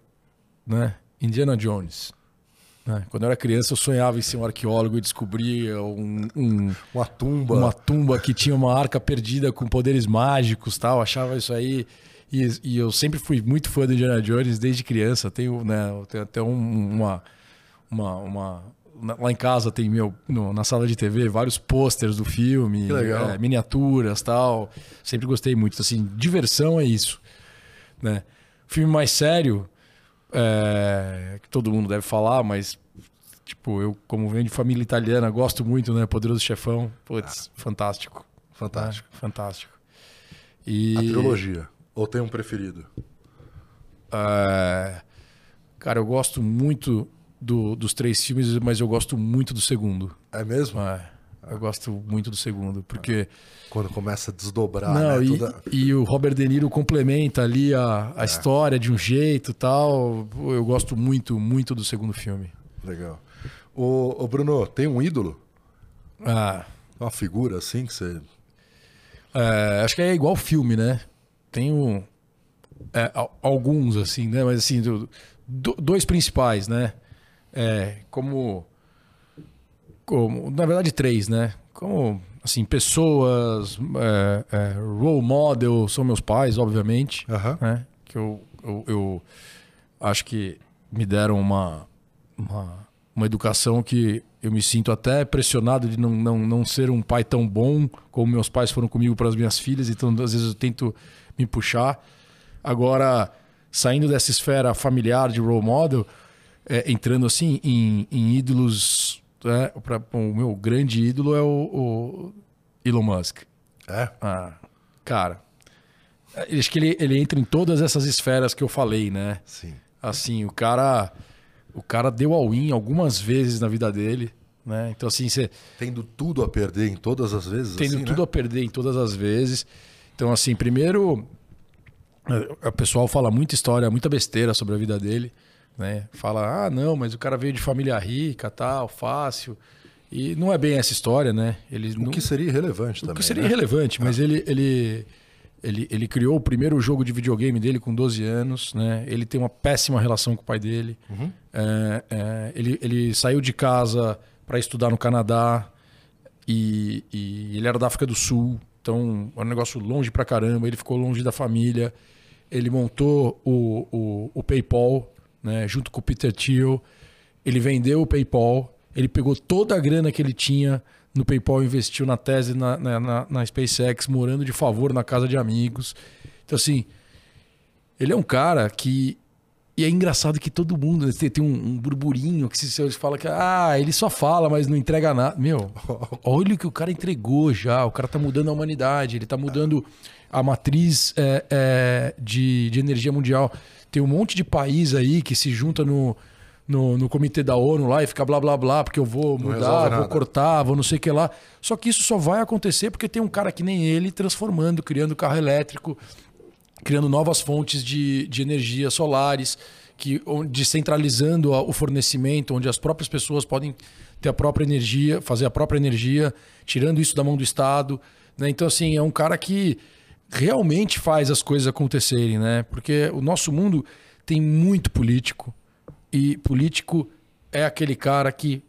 né? Indiana Jones. É, quando eu era criança, eu sonhava em ser um arqueólogo e descobrir um, um, uma tumba. Uma tumba que tinha uma arca perdida com poderes mágicos tal. achava isso aí. E, e, eu sempre fui muito fã do Indiana Jones desde criança. Tenho, né, tenho até um, uma, uma, uma, Lá em casa tem meu. No, na sala de TV, vários posters do filme, é, miniaturas tal. Sempre gostei muito. Assim, diversão é isso. Né? Filme mais sério é, que todo mundo deve falar, mas tipo, eu como venho de família italiana, gosto muito, né? Poderoso Chefão, putz, ah, fantástico. Fantástico. Né? Fantástico. E... A trilogia, ou tem um preferido? É... Cara, eu gosto muito do, dos três filmes, mas eu gosto muito do segundo. É mesmo? É. Eu gosto muito do segundo, porque. Quando começa a desdobrar. Não, né? e, Toda... e, o Robert De Niro complementa ali a, a é. história de um jeito tal. Eu gosto muito, muito do segundo filme. Legal. O, o Bruno, tem um ídolo? Ah. Uma figura assim que você. É, acho que é igual filme, né? Tenho é, alguns, assim, né? Mas assim, do, do, dois principais, né? É, como como, na verdade, três, né? Como assim, pessoas, é, é, role model, são meus pais, obviamente, Aham. né? Que eu, eu, eu acho que me deram uma, uma, uma educação que eu me sinto até pressionado de não, não, não ser um pai tão bom como meus pais foram comigo para as minhas filhas, então às vezes eu tento me puxar. Agora, saindo dessa esfera familiar de role model, é, entrando assim em, em ídolos, né? Pra- o meu grande ídolo é o, o Elon Musk. É? Ah, cara, eu acho que ele, ele entra em todas essas esferas que eu falei, né? Sim. Assim, o cara, o cara deu all-in algumas vezes na vida dele, né? Então assim, você Tendo tudo a perder em todas as vezes. tendo assim, tudo né? a perder em todas as vezes. Então assim, primeiro, eh, o pessoal fala muita história, muita besteira sobre a vida dele, né? Fala, ah, não, mas o cara veio de família rica, tal, fácil. E não é bem essa história, né? Ele O não... que seria irrelevante O também. que seria né? irrelevante, mas ele, ele, ele, ele criou o primeiro jogo de videogame dele com 12 anos, né? Ele tem uma péssima relação com o pai dele. Uhum. É, é, ele, ele saiu de casa para estudar no Canadá e, e ele era da África do Sul, então era um negócio longe pra caramba. Ele ficou longe da família. Ele montou o, o, o PayPal, né? Junto com o Peter Thiel. Ele vendeu o PayPal. Ele pegou toda a grana que ele tinha no PayPal investiu na tese na, na, na- SpaceX, morando de favor na casa de amigos. Então, assim, ele é um cara que. E é engraçado que todo mundo tem, tem um, um burburinho que se você fala que ah, ele só fala, mas não entrega nada. Meu, *laughs* olha o que o cara entregou já. O cara tá mudando a humanidade, ele tá mudando a matriz é, é, de, de energia mundial. Tem um monte de país aí que se junta no, no, no comitê da ONU lá e fica blá blá blá, porque eu vou mudar, vou cortar, vou não sei o que lá. Só que isso só vai acontecer porque tem um cara que nem ele transformando, criando carro elétrico, criando novas fontes de, de energia solares, que, descentralizando o fornecimento, onde as próprias pessoas podem ter a própria energia, fazer a própria energia, tirando isso da mão do Estado. né? Então, assim, é um cara que realmente faz as coisas acontecerem, né? Porque o nosso mundo tem muito político e político é aquele cara que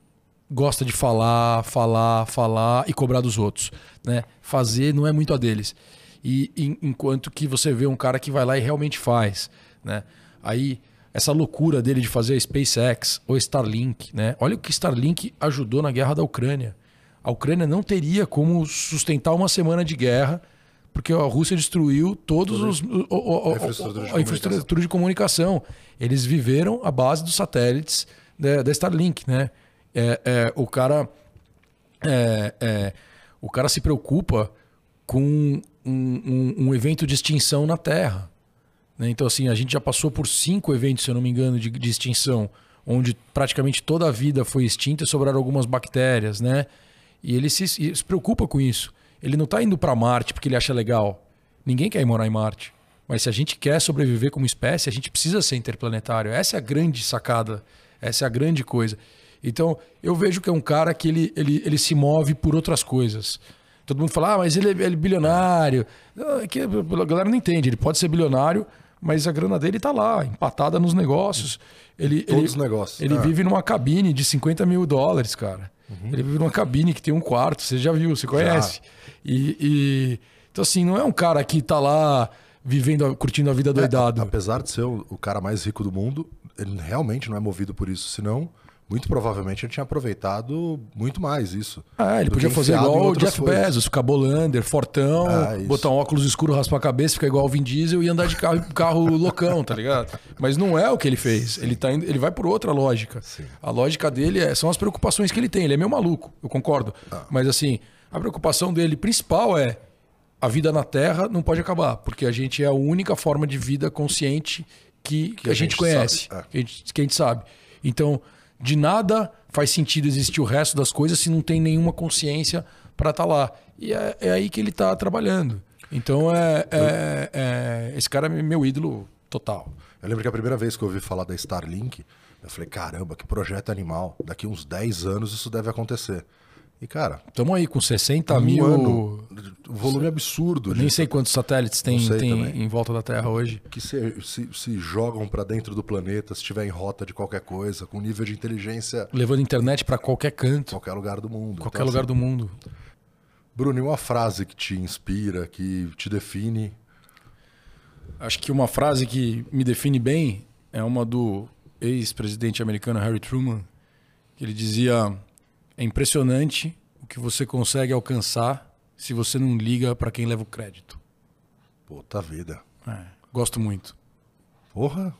gosta de falar, falar, falar e cobrar dos outros, né? Fazer não é muito a deles. E enquanto que você vê um cara que vai lá e realmente faz, né? Aí essa loucura dele de fazer a SpaceX ou Starlink, né? Olha o que Starlink ajudou na guerra da Ucrânia. A Ucrânia não teria como sustentar uma semana de guerra porque a Rússia destruiu todos os o- o- A infraestrutura de a infraestrutura de comunicação. Eles viveram à base dos satélites da, da Starlink, né? É, é, o cara é, é, o cara se preocupa com um, um- um evento de extinção na Terra. né? Então, assim, a gente já passou por cinco eventos, se eu não me engano, de, de extinção, onde praticamente toda a vida foi extinta e sobraram algumas bactérias, né? E ele se, se preocupa com isso. Ele não está indo para Marte porque ele acha legal. Ninguém quer ir morar em Marte. Mas se a gente quer sobreviver como espécie, a gente precisa ser interplanetário. Essa é a grande sacada. Essa é a grande coisa. Então, eu vejo que é um cara que ele, ele, ele se move por outras coisas. Todo mundo fala, ah, mas ele é, ele é bilionário. É que a galera não entende. Ele pode ser bilionário, mas a grana dele está lá, empatada nos negócios. Ele, Todos ele, os negócios. Ele Ah. vive numa cabine de 50 mil dólares, cara. Ele vive numa cabine que tem um quarto, você já viu, você conhece. E, e- então, assim, não é um cara que tá lá vivendo, curtindo a vida doidado. É, apesar de ser o cara mais rico do mundo, ele realmente não é movido por isso. Senão, muito provavelmente ele tinha aproveitado muito mais isso. Ah, ele podia fazer igual o Jeff coisas. Bezos, ficar bolander, fortão, Ah, botar um óculos escuro, raspar a cabeça, ficar igual o Vin Diesel e andar de carro, *laughs* carro loucão, tá ligado? Mas não é o que ele fez. Ele, tá indo, ele vai por outra lógica. A lógica dele é- são as preocupações que ele tem. Ele é meio maluco, eu concordo. Ah. Mas assim, a preocupação dele principal é a vida na Terra não pode acabar, porque a gente é a única forma de vida consciente que, que a, gente, gente conhece, é. que, a gente, que a gente sabe. Então, de nada faz sentido existir o resto das coisas se não tem nenhuma consciência para estar lá. E é, é aí que ele está trabalhando. Então, é, é- é- esse cara é meu ídolo total. Eu lembro que a primeira vez que eu ouvi falar da Starlink, eu falei, caramba, que projeto animal. Daqui uns 10 anos isso deve acontecer. E, cara, Estamos aí com 60 um mil. ano, um volume absurdo. Nem sei quantos satélites tem, tem em volta da Terra hoje. que se, se, se jogam para dentro do planeta, se estiver em rota de qualquer coisa, com nível de inteligência Levando internet para qualquer canto, qualquer lugar do mundo. qualquer Então, lugar assim, do mundo. Bruno, uma frase que te inspira, que te define? Acho que uma frase que me define bem é uma do ex-presidente americano Harry Truman, que ele dizia: é impressionante o que você consegue alcançar se você não liga para quem leva o crédito. Puta vida. É, gosto muito. Porra,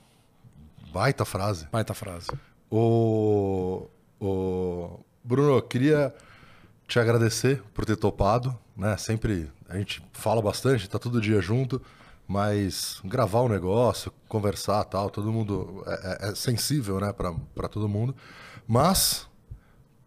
baita frase. Baita frase. O, o Bruno, eu queria te agradecer por ter topado, né? Sempre a gente fala bastante, tá todo dia junto, mas gravar o negócio, conversar, tal, todo mundo é, é, é sensível, né, para todo mundo, mas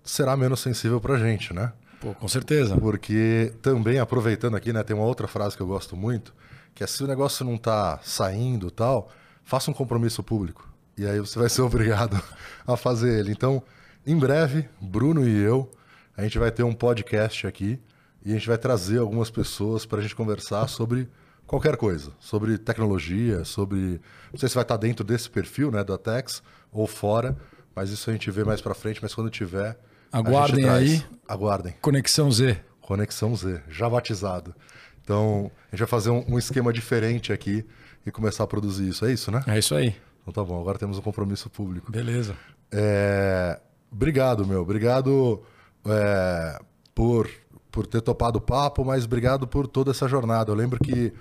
será menos sensível pra gente, né? Pô, com certeza. Porque também aproveitando aqui, né, tem uma outra frase que eu gosto muito, que é se o negócio não tá saindo, tal, faça um compromisso público. E aí você vai ser *laughs* obrigado a fazer ele. Então, em breve, Bruno e eu a gente vai ter um podcast aqui e a gente vai trazer algumas pessoas para a gente conversar sobre qualquer coisa, sobre tecnologia, sobre. Não sei se vai estar dentro desse perfil, né, da Tex ou fora, mas isso a gente vê mais para frente. Mas quando tiver. Aguardem aí. Aguardem. Conexão Z. Conexão Z, já batizado. Então, a gente vai fazer um, um esquema diferente aqui e começar a produzir isso. É isso, né? É isso aí. Então tá bom, agora temos um compromisso público. Beleza. É... Obrigado, meu. Obrigado é, por, por ter topado o papo, mas obrigado por toda essa jornada. Eu lembro que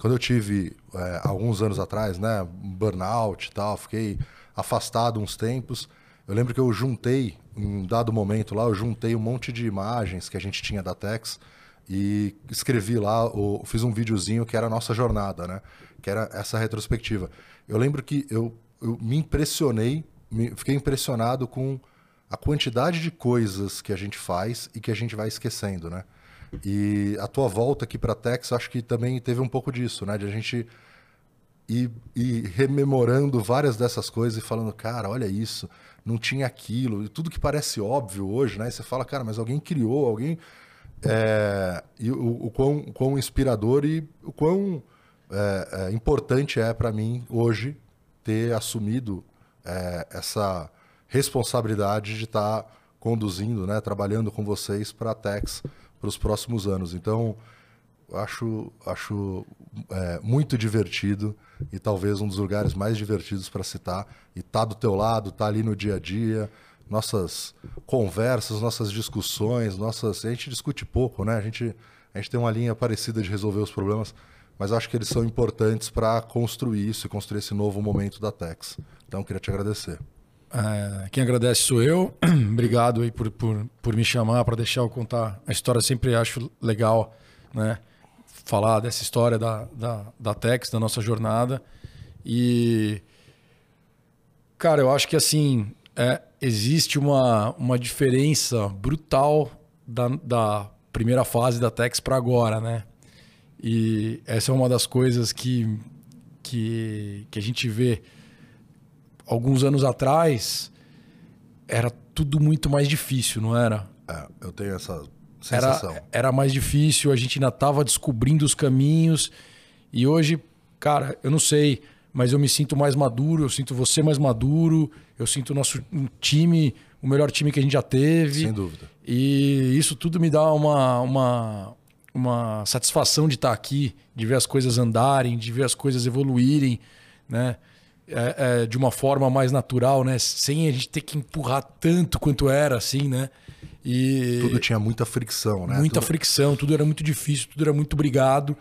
quando eu tive, é, alguns anos atrás, né, burnout e tal, fiquei afastado uns tempos. Eu lembro que eu juntei, em dado momento lá, eu juntei um monte de imagens que a gente tinha da Tex e escrevi lá, o, fiz um videozinho que era a nossa jornada, né? Que era essa retrospectiva. Eu lembro que eu, eu me impressionei, me, fiquei impressionado com a quantidade de coisas que a gente faz e que a gente vai esquecendo, né? E a tua volta aqui para Tex, acho que também teve um pouco disso, né? De a gente ir, ir, rememorando várias dessas coisas e falando, cara, olha isso, não tinha aquilo. E tudo que parece óbvio hoje, né? E você fala, cara, mas alguém criou, alguém... É... e o, o, quão, o quão inspirador e o quão é, é, importante é para mim hoje ter assumido é, essa responsabilidade de estar tá conduzindo, né, trabalhando com vocês para a Tex para os próximos anos. Então, acho, acho é, muito divertido e talvez um dos lugares mais divertidos para citar. E tá do teu lado, tá ali no dia a dia, nossas conversas, nossas discussões, nossas. A gente discute pouco, né? A gente, a gente tem uma linha parecida de resolver os problemas, mas acho que eles são importantes para construir isso e construir esse novo momento da Tex. Então, queria te agradecer. É, quem agradece sou eu. *clears throat* Obrigado aí por, por, por me chamar, para deixar eu contar a história. Sempre acho legal né, falar dessa história da, da, da Tex, da nossa jornada. E, cara, eu acho que assim, é, existe uma, uma diferença brutal da, da primeira fase da Tex para agora, né? E essa é uma das coisas que, que, que a gente vê alguns anos atrás, era tudo muito mais difícil, não era? É, eu tenho essa sensação. Era, era mais difícil, a gente ainda estava descobrindo os caminhos. E hoje, cara, eu não sei, mas eu me sinto mais maduro, eu sinto você mais maduro, eu sinto o nosso time, o melhor time que a gente já teve. Sem dúvida. E isso tudo me dá uma, uma, uma satisfação de estar aqui, de ver as coisas andarem, de ver as coisas evoluírem, né? é, é, de uma forma mais natural, né? Sem a gente ter que empurrar tanto quanto era, assim, né? E tudo tinha muita fricção, né? Muita tudo... fricção, tudo era muito difícil, tudo era muito brigado.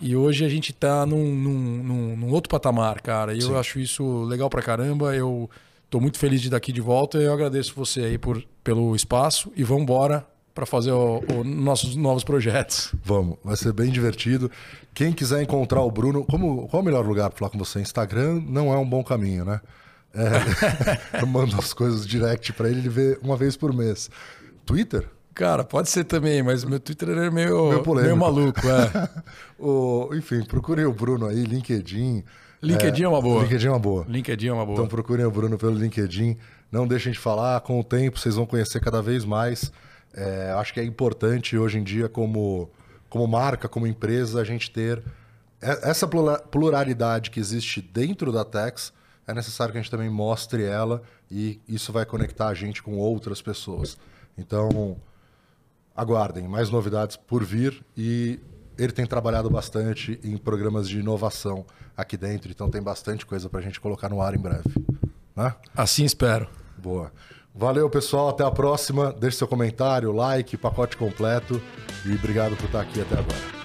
E hoje a gente tá num, num, num, outro patamar, cara. E eu acho isso legal pra caramba. Eu tô muito feliz de estar aqui de volta. E eu agradeço você aí por, pelo espaço. E vamos embora para fazer os nossos novos projetos. Vamos, vai ser bem divertido. Quem quiser encontrar o Bruno, como, qual é o melhor lugar para falar com você? Instagram não é um bom caminho, né? É, *laughs* eu mando as coisas direct para ele, ele vê uma vez por mês. Twitter? Cara, pode ser também, mas meu Twitter é meio, meio, meio maluco. É. *laughs* o, enfim, procurem o Bruno aí, LinkedIn. LinkedIn é, é uma boa. LinkedIn é uma boa. LinkedIn é uma boa. Então procurem o Bruno pelo LinkedIn. Não deixem de falar, com o tempo vocês vão conhecer cada vez mais. É, acho que é importante hoje em dia, como, como marca, como empresa, a gente ter essa pluralidade que existe dentro da Tex. É necessário que a gente também mostre ela e isso vai conectar a gente com outras pessoas. Então, aguardem, mais novidades por vir e ele tem trabalhado bastante em programas de inovação aqui dentro, então tem bastante coisa para a gente colocar no ar em breve. Né? Assim espero. Boa. Valeu, pessoal. Até a próxima. Deixe seu comentário, like, pacote completo. E obrigado por estar aqui até agora.